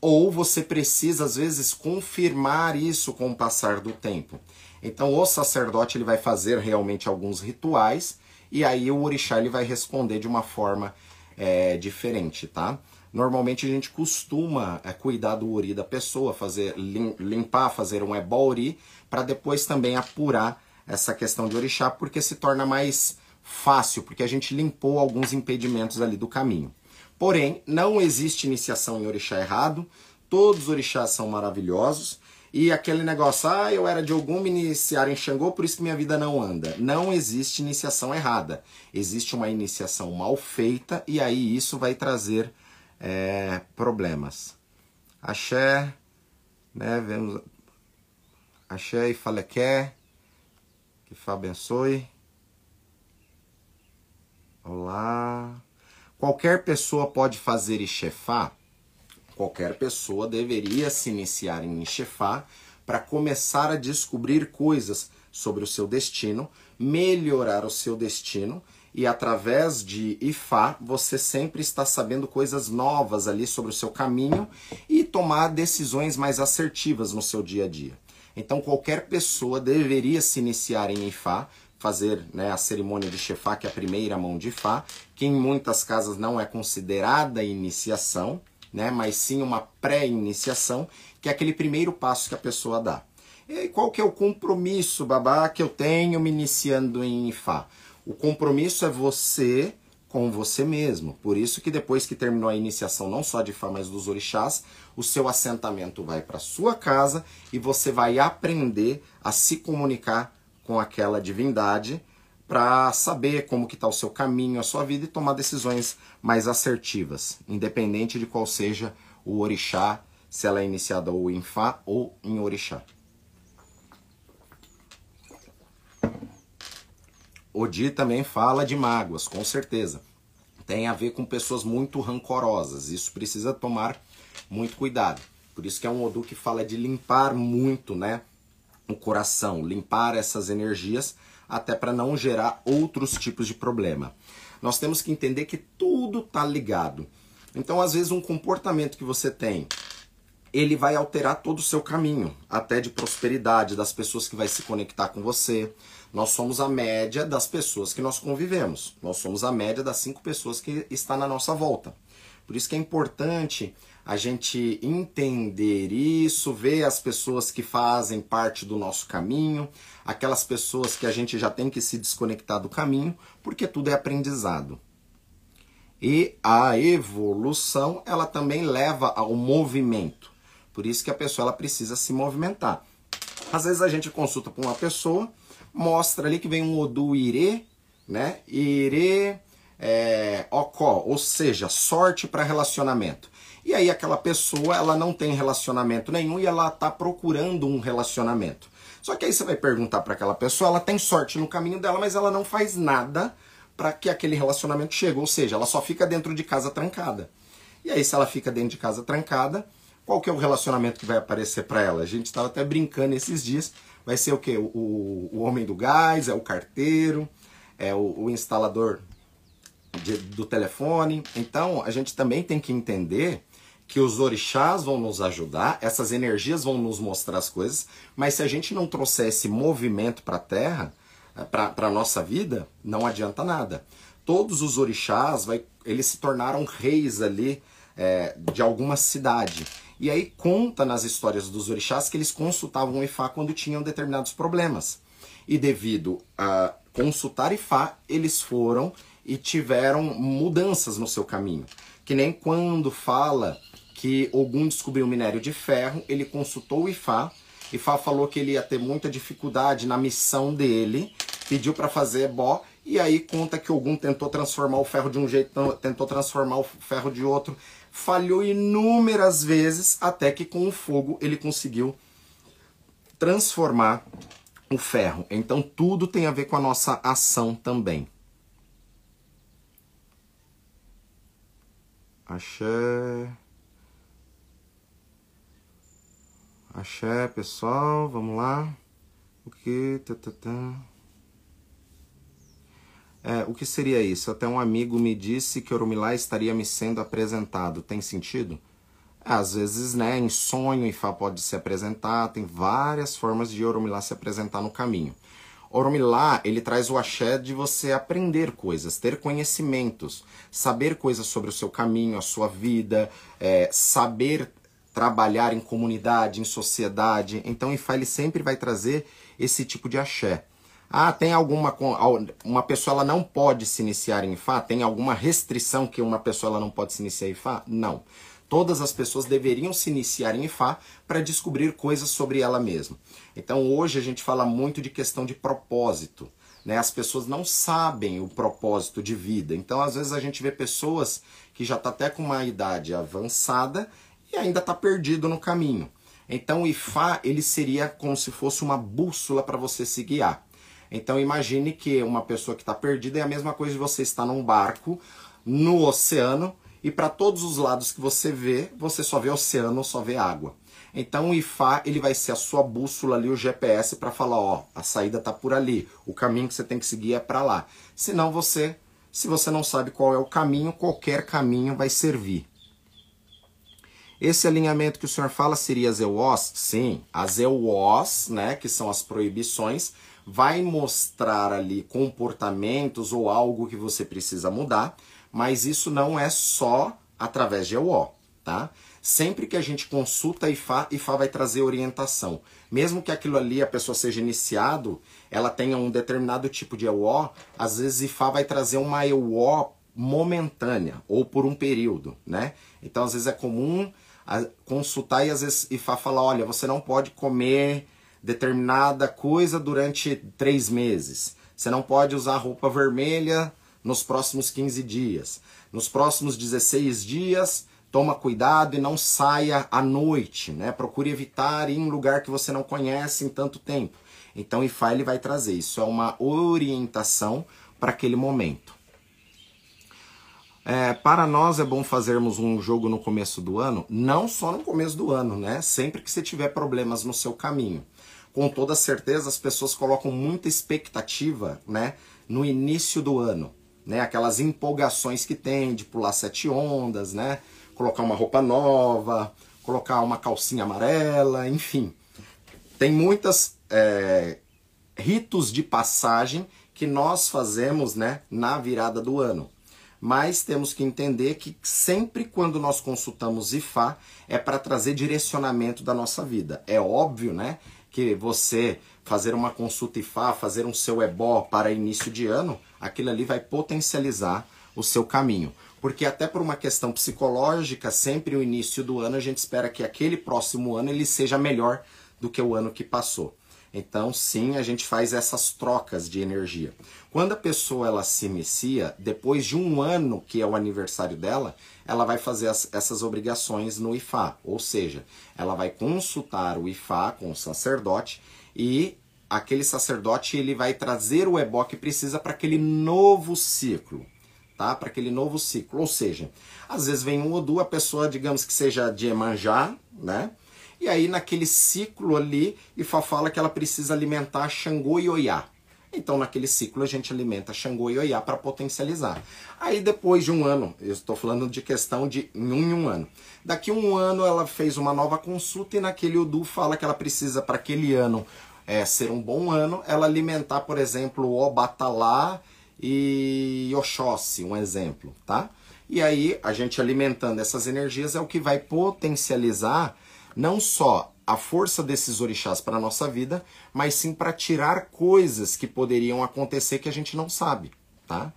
Ou você precisa, às vezes, confirmar isso com o passar do tempo. Então, o sacerdote ele vai fazer realmente alguns rituais e aí o orixá ele vai responder de uma forma é, diferente, tá? Normalmente a gente costuma é, cuidar do uri da pessoa, fazer limpar, fazer um ebori, para depois também apurar essa questão de orixá porque se torna mais fácil, porque a gente limpou alguns impedimentos ali do caminho. Porém, não existe iniciação em orixá errado, todos os orixás são maravilhosos, e aquele negócio, ah, eu era de algum me iniciar em Xangô, por isso que minha vida não anda. Não existe iniciação errada. Existe uma iniciação mal feita e aí isso vai trazer é, problemas. Axé, né, vemos... Axé e Falequé, que Fá abençoe. Olá. Qualquer pessoa pode fazer Ixefá? Qualquer pessoa deveria se iniciar em Ixefá para começar a descobrir coisas sobre o seu destino, melhorar o seu destino e através de Ifá você sempre está sabendo coisas novas ali sobre o seu caminho e tomar decisões mais assertivas no seu dia a dia. Então qualquer pessoa deveria se iniciar em Ifá fazer né, a cerimônia de Shefá, que é a primeira mão de Fá, que em muitas casas não é considerada iniciação, né, mas sim uma pré-iniciação, que é aquele primeiro passo que a pessoa dá. E qual que é o compromisso, babá, que eu tenho me iniciando em Fá? O compromisso é você com você mesmo. Por isso que depois que terminou a iniciação não só de Fá, mas dos orixás, o seu assentamento vai para sua casa e você vai aprender a se comunicar com aquela divindade para saber como que está o seu caminho, a sua vida e tomar decisões mais assertivas, independente de qual seja o orixá, se ela é iniciada ou em Fá ou em orixá. Odi também fala de mágoas, com certeza. Tem a ver com pessoas muito rancorosas. Isso precisa tomar muito cuidado. Por isso que é um Odu que fala de limpar muito, né? o coração, limpar essas energias, até para não gerar outros tipos de problema. Nós temos que entender que tudo está ligado. Então, às vezes, um comportamento que você tem, ele vai alterar todo o seu caminho, até de prosperidade das pessoas que vai se conectar com você. Nós somos a média das pessoas que nós convivemos. Nós somos a média das cinco pessoas que está na nossa volta. Por isso que é importante a gente entender isso, ver as pessoas que fazem parte do nosso caminho, aquelas pessoas que a gente já tem que se desconectar do caminho, porque tudo é aprendizado. E a evolução, ela também leva ao movimento. Por isso que a pessoa ela precisa se movimentar. Às vezes a gente consulta com uma pessoa, mostra ali que vem um Odu Ire, né? Ire é, Ocó, ou seja, sorte para relacionamento. E aí aquela pessoa, ela não tem relacionamento nenhum e ela está procurando um relacionamento. Só que aí você vai perguntar para aquela pessoa, ela tem sorte no caminho dela, mas ela não faz nada para que aquele relacionamento chegue, ou seja, ela só fica dentro de casa trancada. E aí se ela fica dentro de casa trancada, qual que é o relacionamento que vai aparecer para ela? A gente estava até brincando esses dias, vai ser o quê? O, o homem do gás, é o carteiro, é o, o instalador de, do telefone. Então a gente também tem que entender que os orixás vão nos ajudar, essas energias vão nos mostrar as coisas, mas se a gente não trouxer esse movimento para a Terra, eh, para a nossa vida, não adianta nada. Todos os orixás, vai, eles se tornaram reis ali é, de alguma cidade. E aí conta nas histórias dos orixás que eles consultavam o Ifá quando tinham determinados problemas. E devido a consultar Ifá, eles foram e tiveram mudanças no seu caminho. Que nem quando fala que Ogum descobriu o minério de ferro, ele consultou o Ifá, Ifá falou que ele ia ter muita dificuldade na missão dele, pediu para fazer bó, e aí conta que Ogum tentou transformar o ferro de um jeito, tentou transformar o ferro de outro, falhou inúmeras vezes, até que com o fogo ele conseguiu transformar o ferro. Então tudo tem a ver com a nossa ação também. Axé. Axé, pessoal, vamos lá. O que. É, o que seria isso? Até um amigo me disse que Orumilá estaria me sendo apresentado. Tem sentido? Às vezes, né, em sonho, Ifá pode se apresentar, tem várias formas de Orumilá se apresentar no caminho. Orumilá, ele traz o axé de você aprender coisas, ter conhecimentos, saber coisas sobre o seu caminho, a sua vida, é, saber trabalhar em comunidade, em sociedade. Então, Ifá ele sempre vai trazer esse tipo de axé. Ah, tem alguma uma pessoa ela não pode se iniciar em Ifá? Tem alguma restrição que uma pessoa ela não pode se iniciar em Ifá? Não. Todas as pessoas deveriam se iniciar em Ifá para descobrir coisas sobre ela mesma. Então hoje a gente fala muito de questão de propósito. Né? As pessoas não sabem o propósito de vida. Então às vezes a gente vê pessoas que já está até com uma idade avançada e ainda está perdido no caminho. Então o Ifá ele seria como se fosse uma bússola para você se guiar. Então imagine que uma pessoa que está perdida é a mesma coisa de você estar num barco no oceano e para todos os lados que você vê, você só vê oceano, só vê água. Então o IFA ele vai ser a sua bússola ali, o GPS para falar, ó, a saída tá por ali, o caminho que você tem que seguir é para lá. Senão você, se você não sabe qual é o caminho, qualquer caminho vai servir. Esse alinhamento que o senhor fala seria as EWOS? Sim, as EWOS, né, que são as proibições, vai mostrar ali comportamentos ou algo que você precisa mudar, mas isso não é só através de EWO, tá? Sempre que a gente consulta a IFA, IFA vai trazer orientação. Mesmo que aquilo ali a pessoa seja iniciado, ela tenha um determinado tipo de EWO, às vezes IFA vai trazer uma EWO momentânea ou por um período, né? Então às vezes é comum consultar e às vezes IFA fala, olha, você não pode comer determinada coisa durante três meses. Você não pode usar roupa vermelha nos próximos 15 dias. Nos próximos 16 dias, toma cuidado e não saia à noite, né? Procure evitar ir em um lugar que você não conhece em tanto tempo. Então, IFA ele vai trazer isso, é uma orientação para aquele momento. É, para nós é bom fazermos um jogo no começo do ano, não só no começo do ano, né? Sempre que você tiver problemas no seu caminho com toda certeza as pessoas colocam muita expectativa, né, no início do ano, né, aquelas empolgações que tem de pular sete ondas, né, colocar uma roupa nova, colocar uma calcinha amarela, enfim, tem muitas é, ritos de passagem que nós fazemos, né, na virada do ano. Mas temos que entender que sempre quando nós consultamos IFA é para trazer direcionamento da nossa vida. É óbvio, né, que você fazer uma consulta IFA, fazer um seu ebó para início de ano, aquilo ali vai potencializar o seu caminho. Porque até por uma questão psicológica, sempre o início do ano a gente espera que aquele próximo ano ele seja melhor do que o ano que passou. Então, sim, a gente faz essas trocas de energia. Quando a pessoa ela se inicia, depois de um ano que é o aniversário dela, ela vai fazer as, essas obrigações no IFA, ou seja, ela vai consultar o IFA com o sacerdote e aquele sacerdote ele vai trazer o ebó que precisa para aquele novo ciclo, tá? Para aquele novo ciclo, ou seja, às vezes vem um Odu, a pessoa, digamos que seja de Emanjá, né? E aí, naquele ciclo ali, Ifá fala que ela precisa alimentar Xangô e Oiá. Então, naquele ciclo, a gente alimenta Xangô e Oiá para potencializar. Aí, depois de um ano, eu estou falando de questão de um em um ano. Daqui um ano, ela fez uma nova consulta e naquele Udu fala que ela precisa, para aquele ano é, ser um bom ano, ela alimentar, por exemplo, Obatalá e Oxóssi, um exemplo, tá? E aí, a gente alimentando essas energias é o que vai potencializar não só a força desses orixás para a nossa vida, mas sim para tirar coisas que poderiam acontecer que a gente não sabe, tá?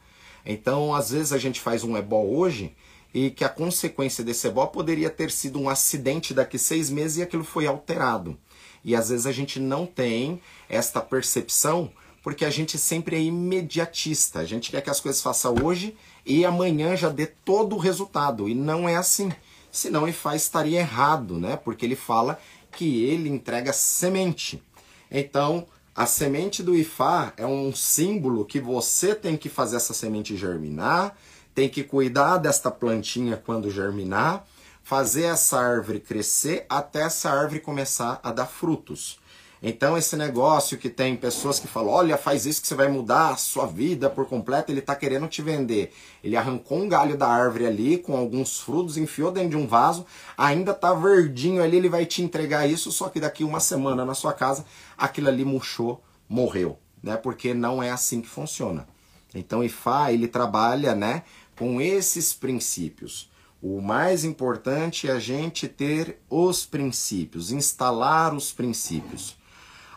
Então, às vezes a gente faz um ebó hoje e que a consequência desse ebó poderia ter sido um acidente daqui seis meses e aquilo foi alterado. E às vezes a gente não tem esta percepção porque a gente sempre é imediatista. A gente quer que as coisas façam hoje e amanhã já dê todo o resultado. E não é assim senão Ifá estaria errado, né? Porque ele fala que ele entrega semente. Então, a semente do Ifá é um símbolo que você tem que fazer essa semente germinar, tem que cuidar desta plantinha quando germinar, fazer essa árvore crescer até essa árvore começar a dar frutos. Então, esse negócio que tem pessoas que falam: olha, faz isso que você vai mudar a sua vida por completo, ele está querendo te vender. Ele arrancou um galho da árvore ali com alguns frutos, enfiou dentro de um vaso, ainda tá verdinho ali, ele vai te entregar isso, só que daqui uma semana na sua casa, aquilo ali murchou, morreu, né? Porque não é assim que funciona. Então, Ifá, ele trabalha, né, com esses princípios. O mais importante é a gente ter os princípios, instalar os princípios.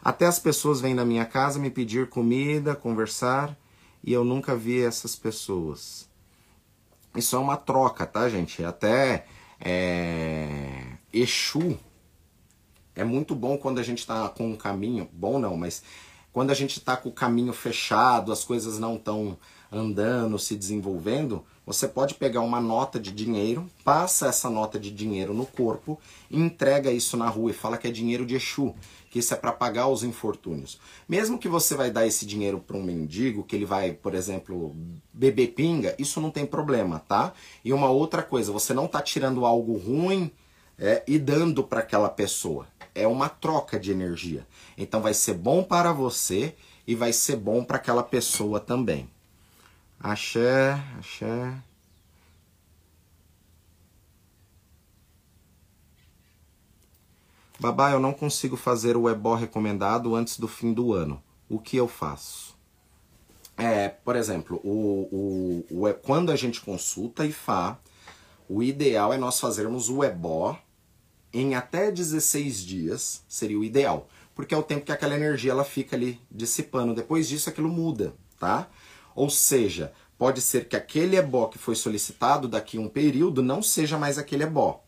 Até as pessoas vêm na minha casa me pedir comida, conversar, e eu nunca vi essas pessoas. Isso é uma troca, tá, gente? Até é, Exu é muito bom quando a gente está com um caminho, bom não, mas quando a gente está com o caminho fechado, as coisas não estão andando, se desenvolvendo, você pode pegar uma nota de dinheiro, passa essa nota de dinheiro no corpo, entrega isso na rua e fala que é dinheiro de Exu, que isso é para pagar os infortúnios. Mesmo que você vai dar esse dinheiro para um mendigo, que ele vai, por exemplo, beber pinga, isso não tem problema, tá? E uma outra coisa, você não está tirando algo ruim é, e dando para aquela pessoa. É uma troca de energia. Então vai ser bom para você e vai ser bom para aquela pessoa também. Axé, axé. Babá, eu não consigo fazer o ebó recomendado antes do fim do ano. O que eu faço? É, por exemplo, o, o, o, quando a gente consulta IFA, o ideal é nós fazermos o ebó em até 16 dias, seria o ideal. Porque é o tempo que aquela energia ela fica ali dissipando. Depois disso aquilo muda, tá? Ou seja, pode ser que aquele ebó que foi solicitado daqui a um período não seja mais aquele ebó.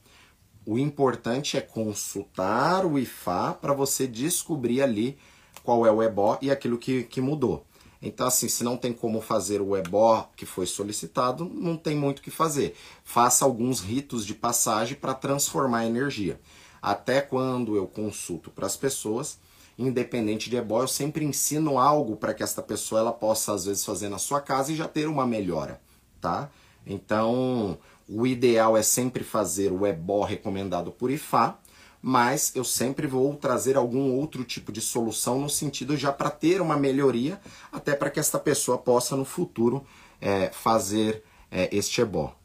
O importante é consultar o IFA para você descobrir ali qual é o ebó e aquilo que, que mudou. Então, assim, se não tem como fazer o ebó que foi solicitado, não tem muito o que fazer. Faça alguns ritos de passagem para transformar a energia. Até quando eu consulto para as pessoas, independente de ebó, eu sempre ensino algo para que esta pessoa ela possa, às vezes, fazer na sua casa e já ter uma melhora, tá? Então, o ideal é sempre fazer o ebó recomendado por IFA, mas eu sempre vou trazer algum outro tipo de solução no sentido já para ter uma melhoria, até para que esta pessoa possa no futuro é, fazer é, este ebó.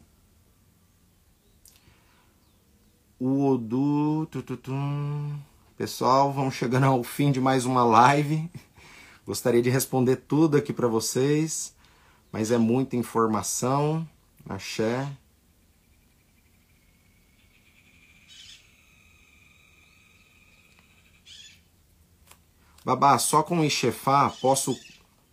O do. Pessoal, vamos chegando ao fim de mais uma live. Gostaria de responder tudo aqui para vocês, mas é muita informação. Axé. Babá, só com o Ixefá posso,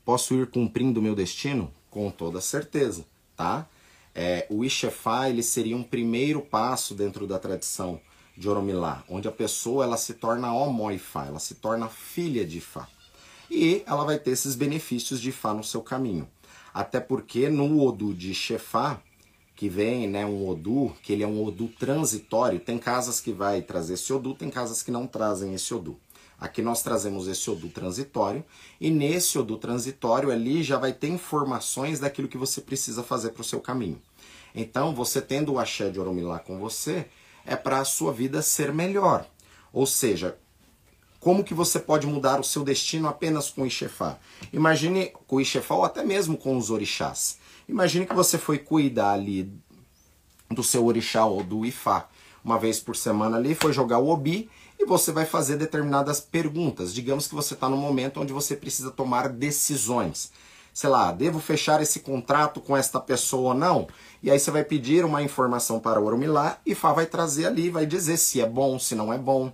posso ir cumprindo meu destino? Com toda certeza, tá? É, o Ixefá ele seria um primeiro passo dentro da tradição de Oromilá, onde a pessoa ela se torna Omoifá, ela se torna filha de Ifá. E ela vai ter esses benefícios de Ifá no seu caminho. Até porque no Odu de Ixefá, que vem, né, um Odu, que ele é um Odu transitório, tem casas que vai trazer esse Odu, tem casas que não trazem esse Odu. Aqui nós trazemos esse Odu transitório, e nesse Odu transitório ali já vai ter informações daquilo que você precisa fazer para o seu caminho. Então, você tendo o axé de Oromilá com você, é para a sua vida ser melhor. Ou seja, como que você pode mudar o seu destino apenas com o Ixefá? Imagine com o Ixefá ou até mesmo com os orixás. Imagine que você foi cuidar ali do seu orixá ou do Ifá uma vez por semana ali, foi jogar o Obi e você vai fazer determinadas perguntas. Digamos que você está no momento onde você precisa tomar decisões. Sei lá, devo fechar esse contrato com esta pessoa ou não? E aí você vai pedir uma informação para o Orumilá e Fá vai trazer ali, vai dizer se é bom, se não é bom.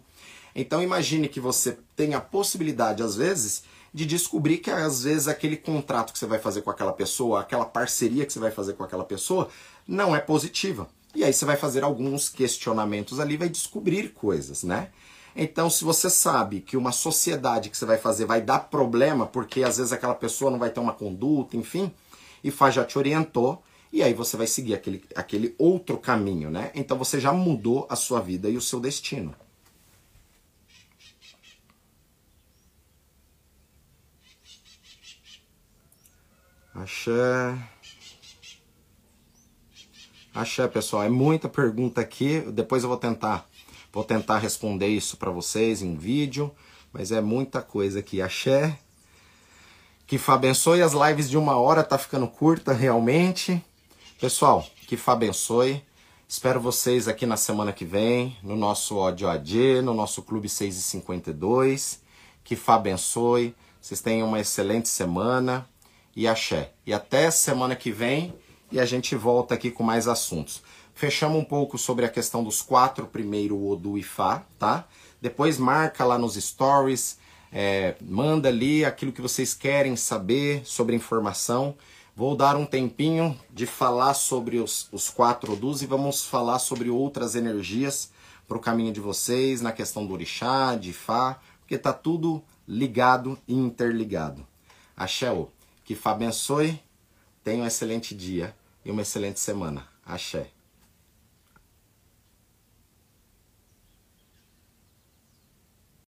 Então imagine que você tem a possibilidade, às vezes, de descobrir que às vezes aquele contrato que você vai fazer com aquela pessoa, aquela parceria que você vai fazer com aquela pessoa, não é positiva. E aí você vai fazer alguns questionamentos ali, vai descobrir coisas, né? Então, se você sabe que uma sociedade que você vai fazer vai dar problema, porque às vezes aquela pessoa não vai ter uma conduta, enfim, e Fá já te orientou, e aí você vai seguir aquele, aquele outro caminho, né? Então você já mudou a sua vida e o seu destino. Axé. Axé, pessoal. É muita pergunta aqui. Depois eu vou tentar Vou tentar responder isso para vocês em vídeo, mas é muita coisa aqui. Axé. Que Fá abençoe. As lives de uma hora tá ficando curta realmente. Pessoal, que Fá abençoe. Espero vocês aqui na semana que vem, no nosso Ódio AD, no nosso Clube 6 e 52. Que Fá abençoe. Vocês tenham uma excelente semana e axé. E até semana que vem e a gente volta aqui com mais assuntos. Fechamos um pouco sobre a questão dos quatro primeiro Odu e Fá, tá? Depois marca lá nos stories, É, manda ali aquilo que vocês querem saber sobre informação. Vou dar um tempinho de falar sobre os, os quatro Odus e vamos falar sobre outras energias para o caminho de vocês, na questão do orixá, de Fá, porque está tudo ligado e interligado. Axé, que Fá abençoe, tenha um excelente dia e uma excelente semana. Axé.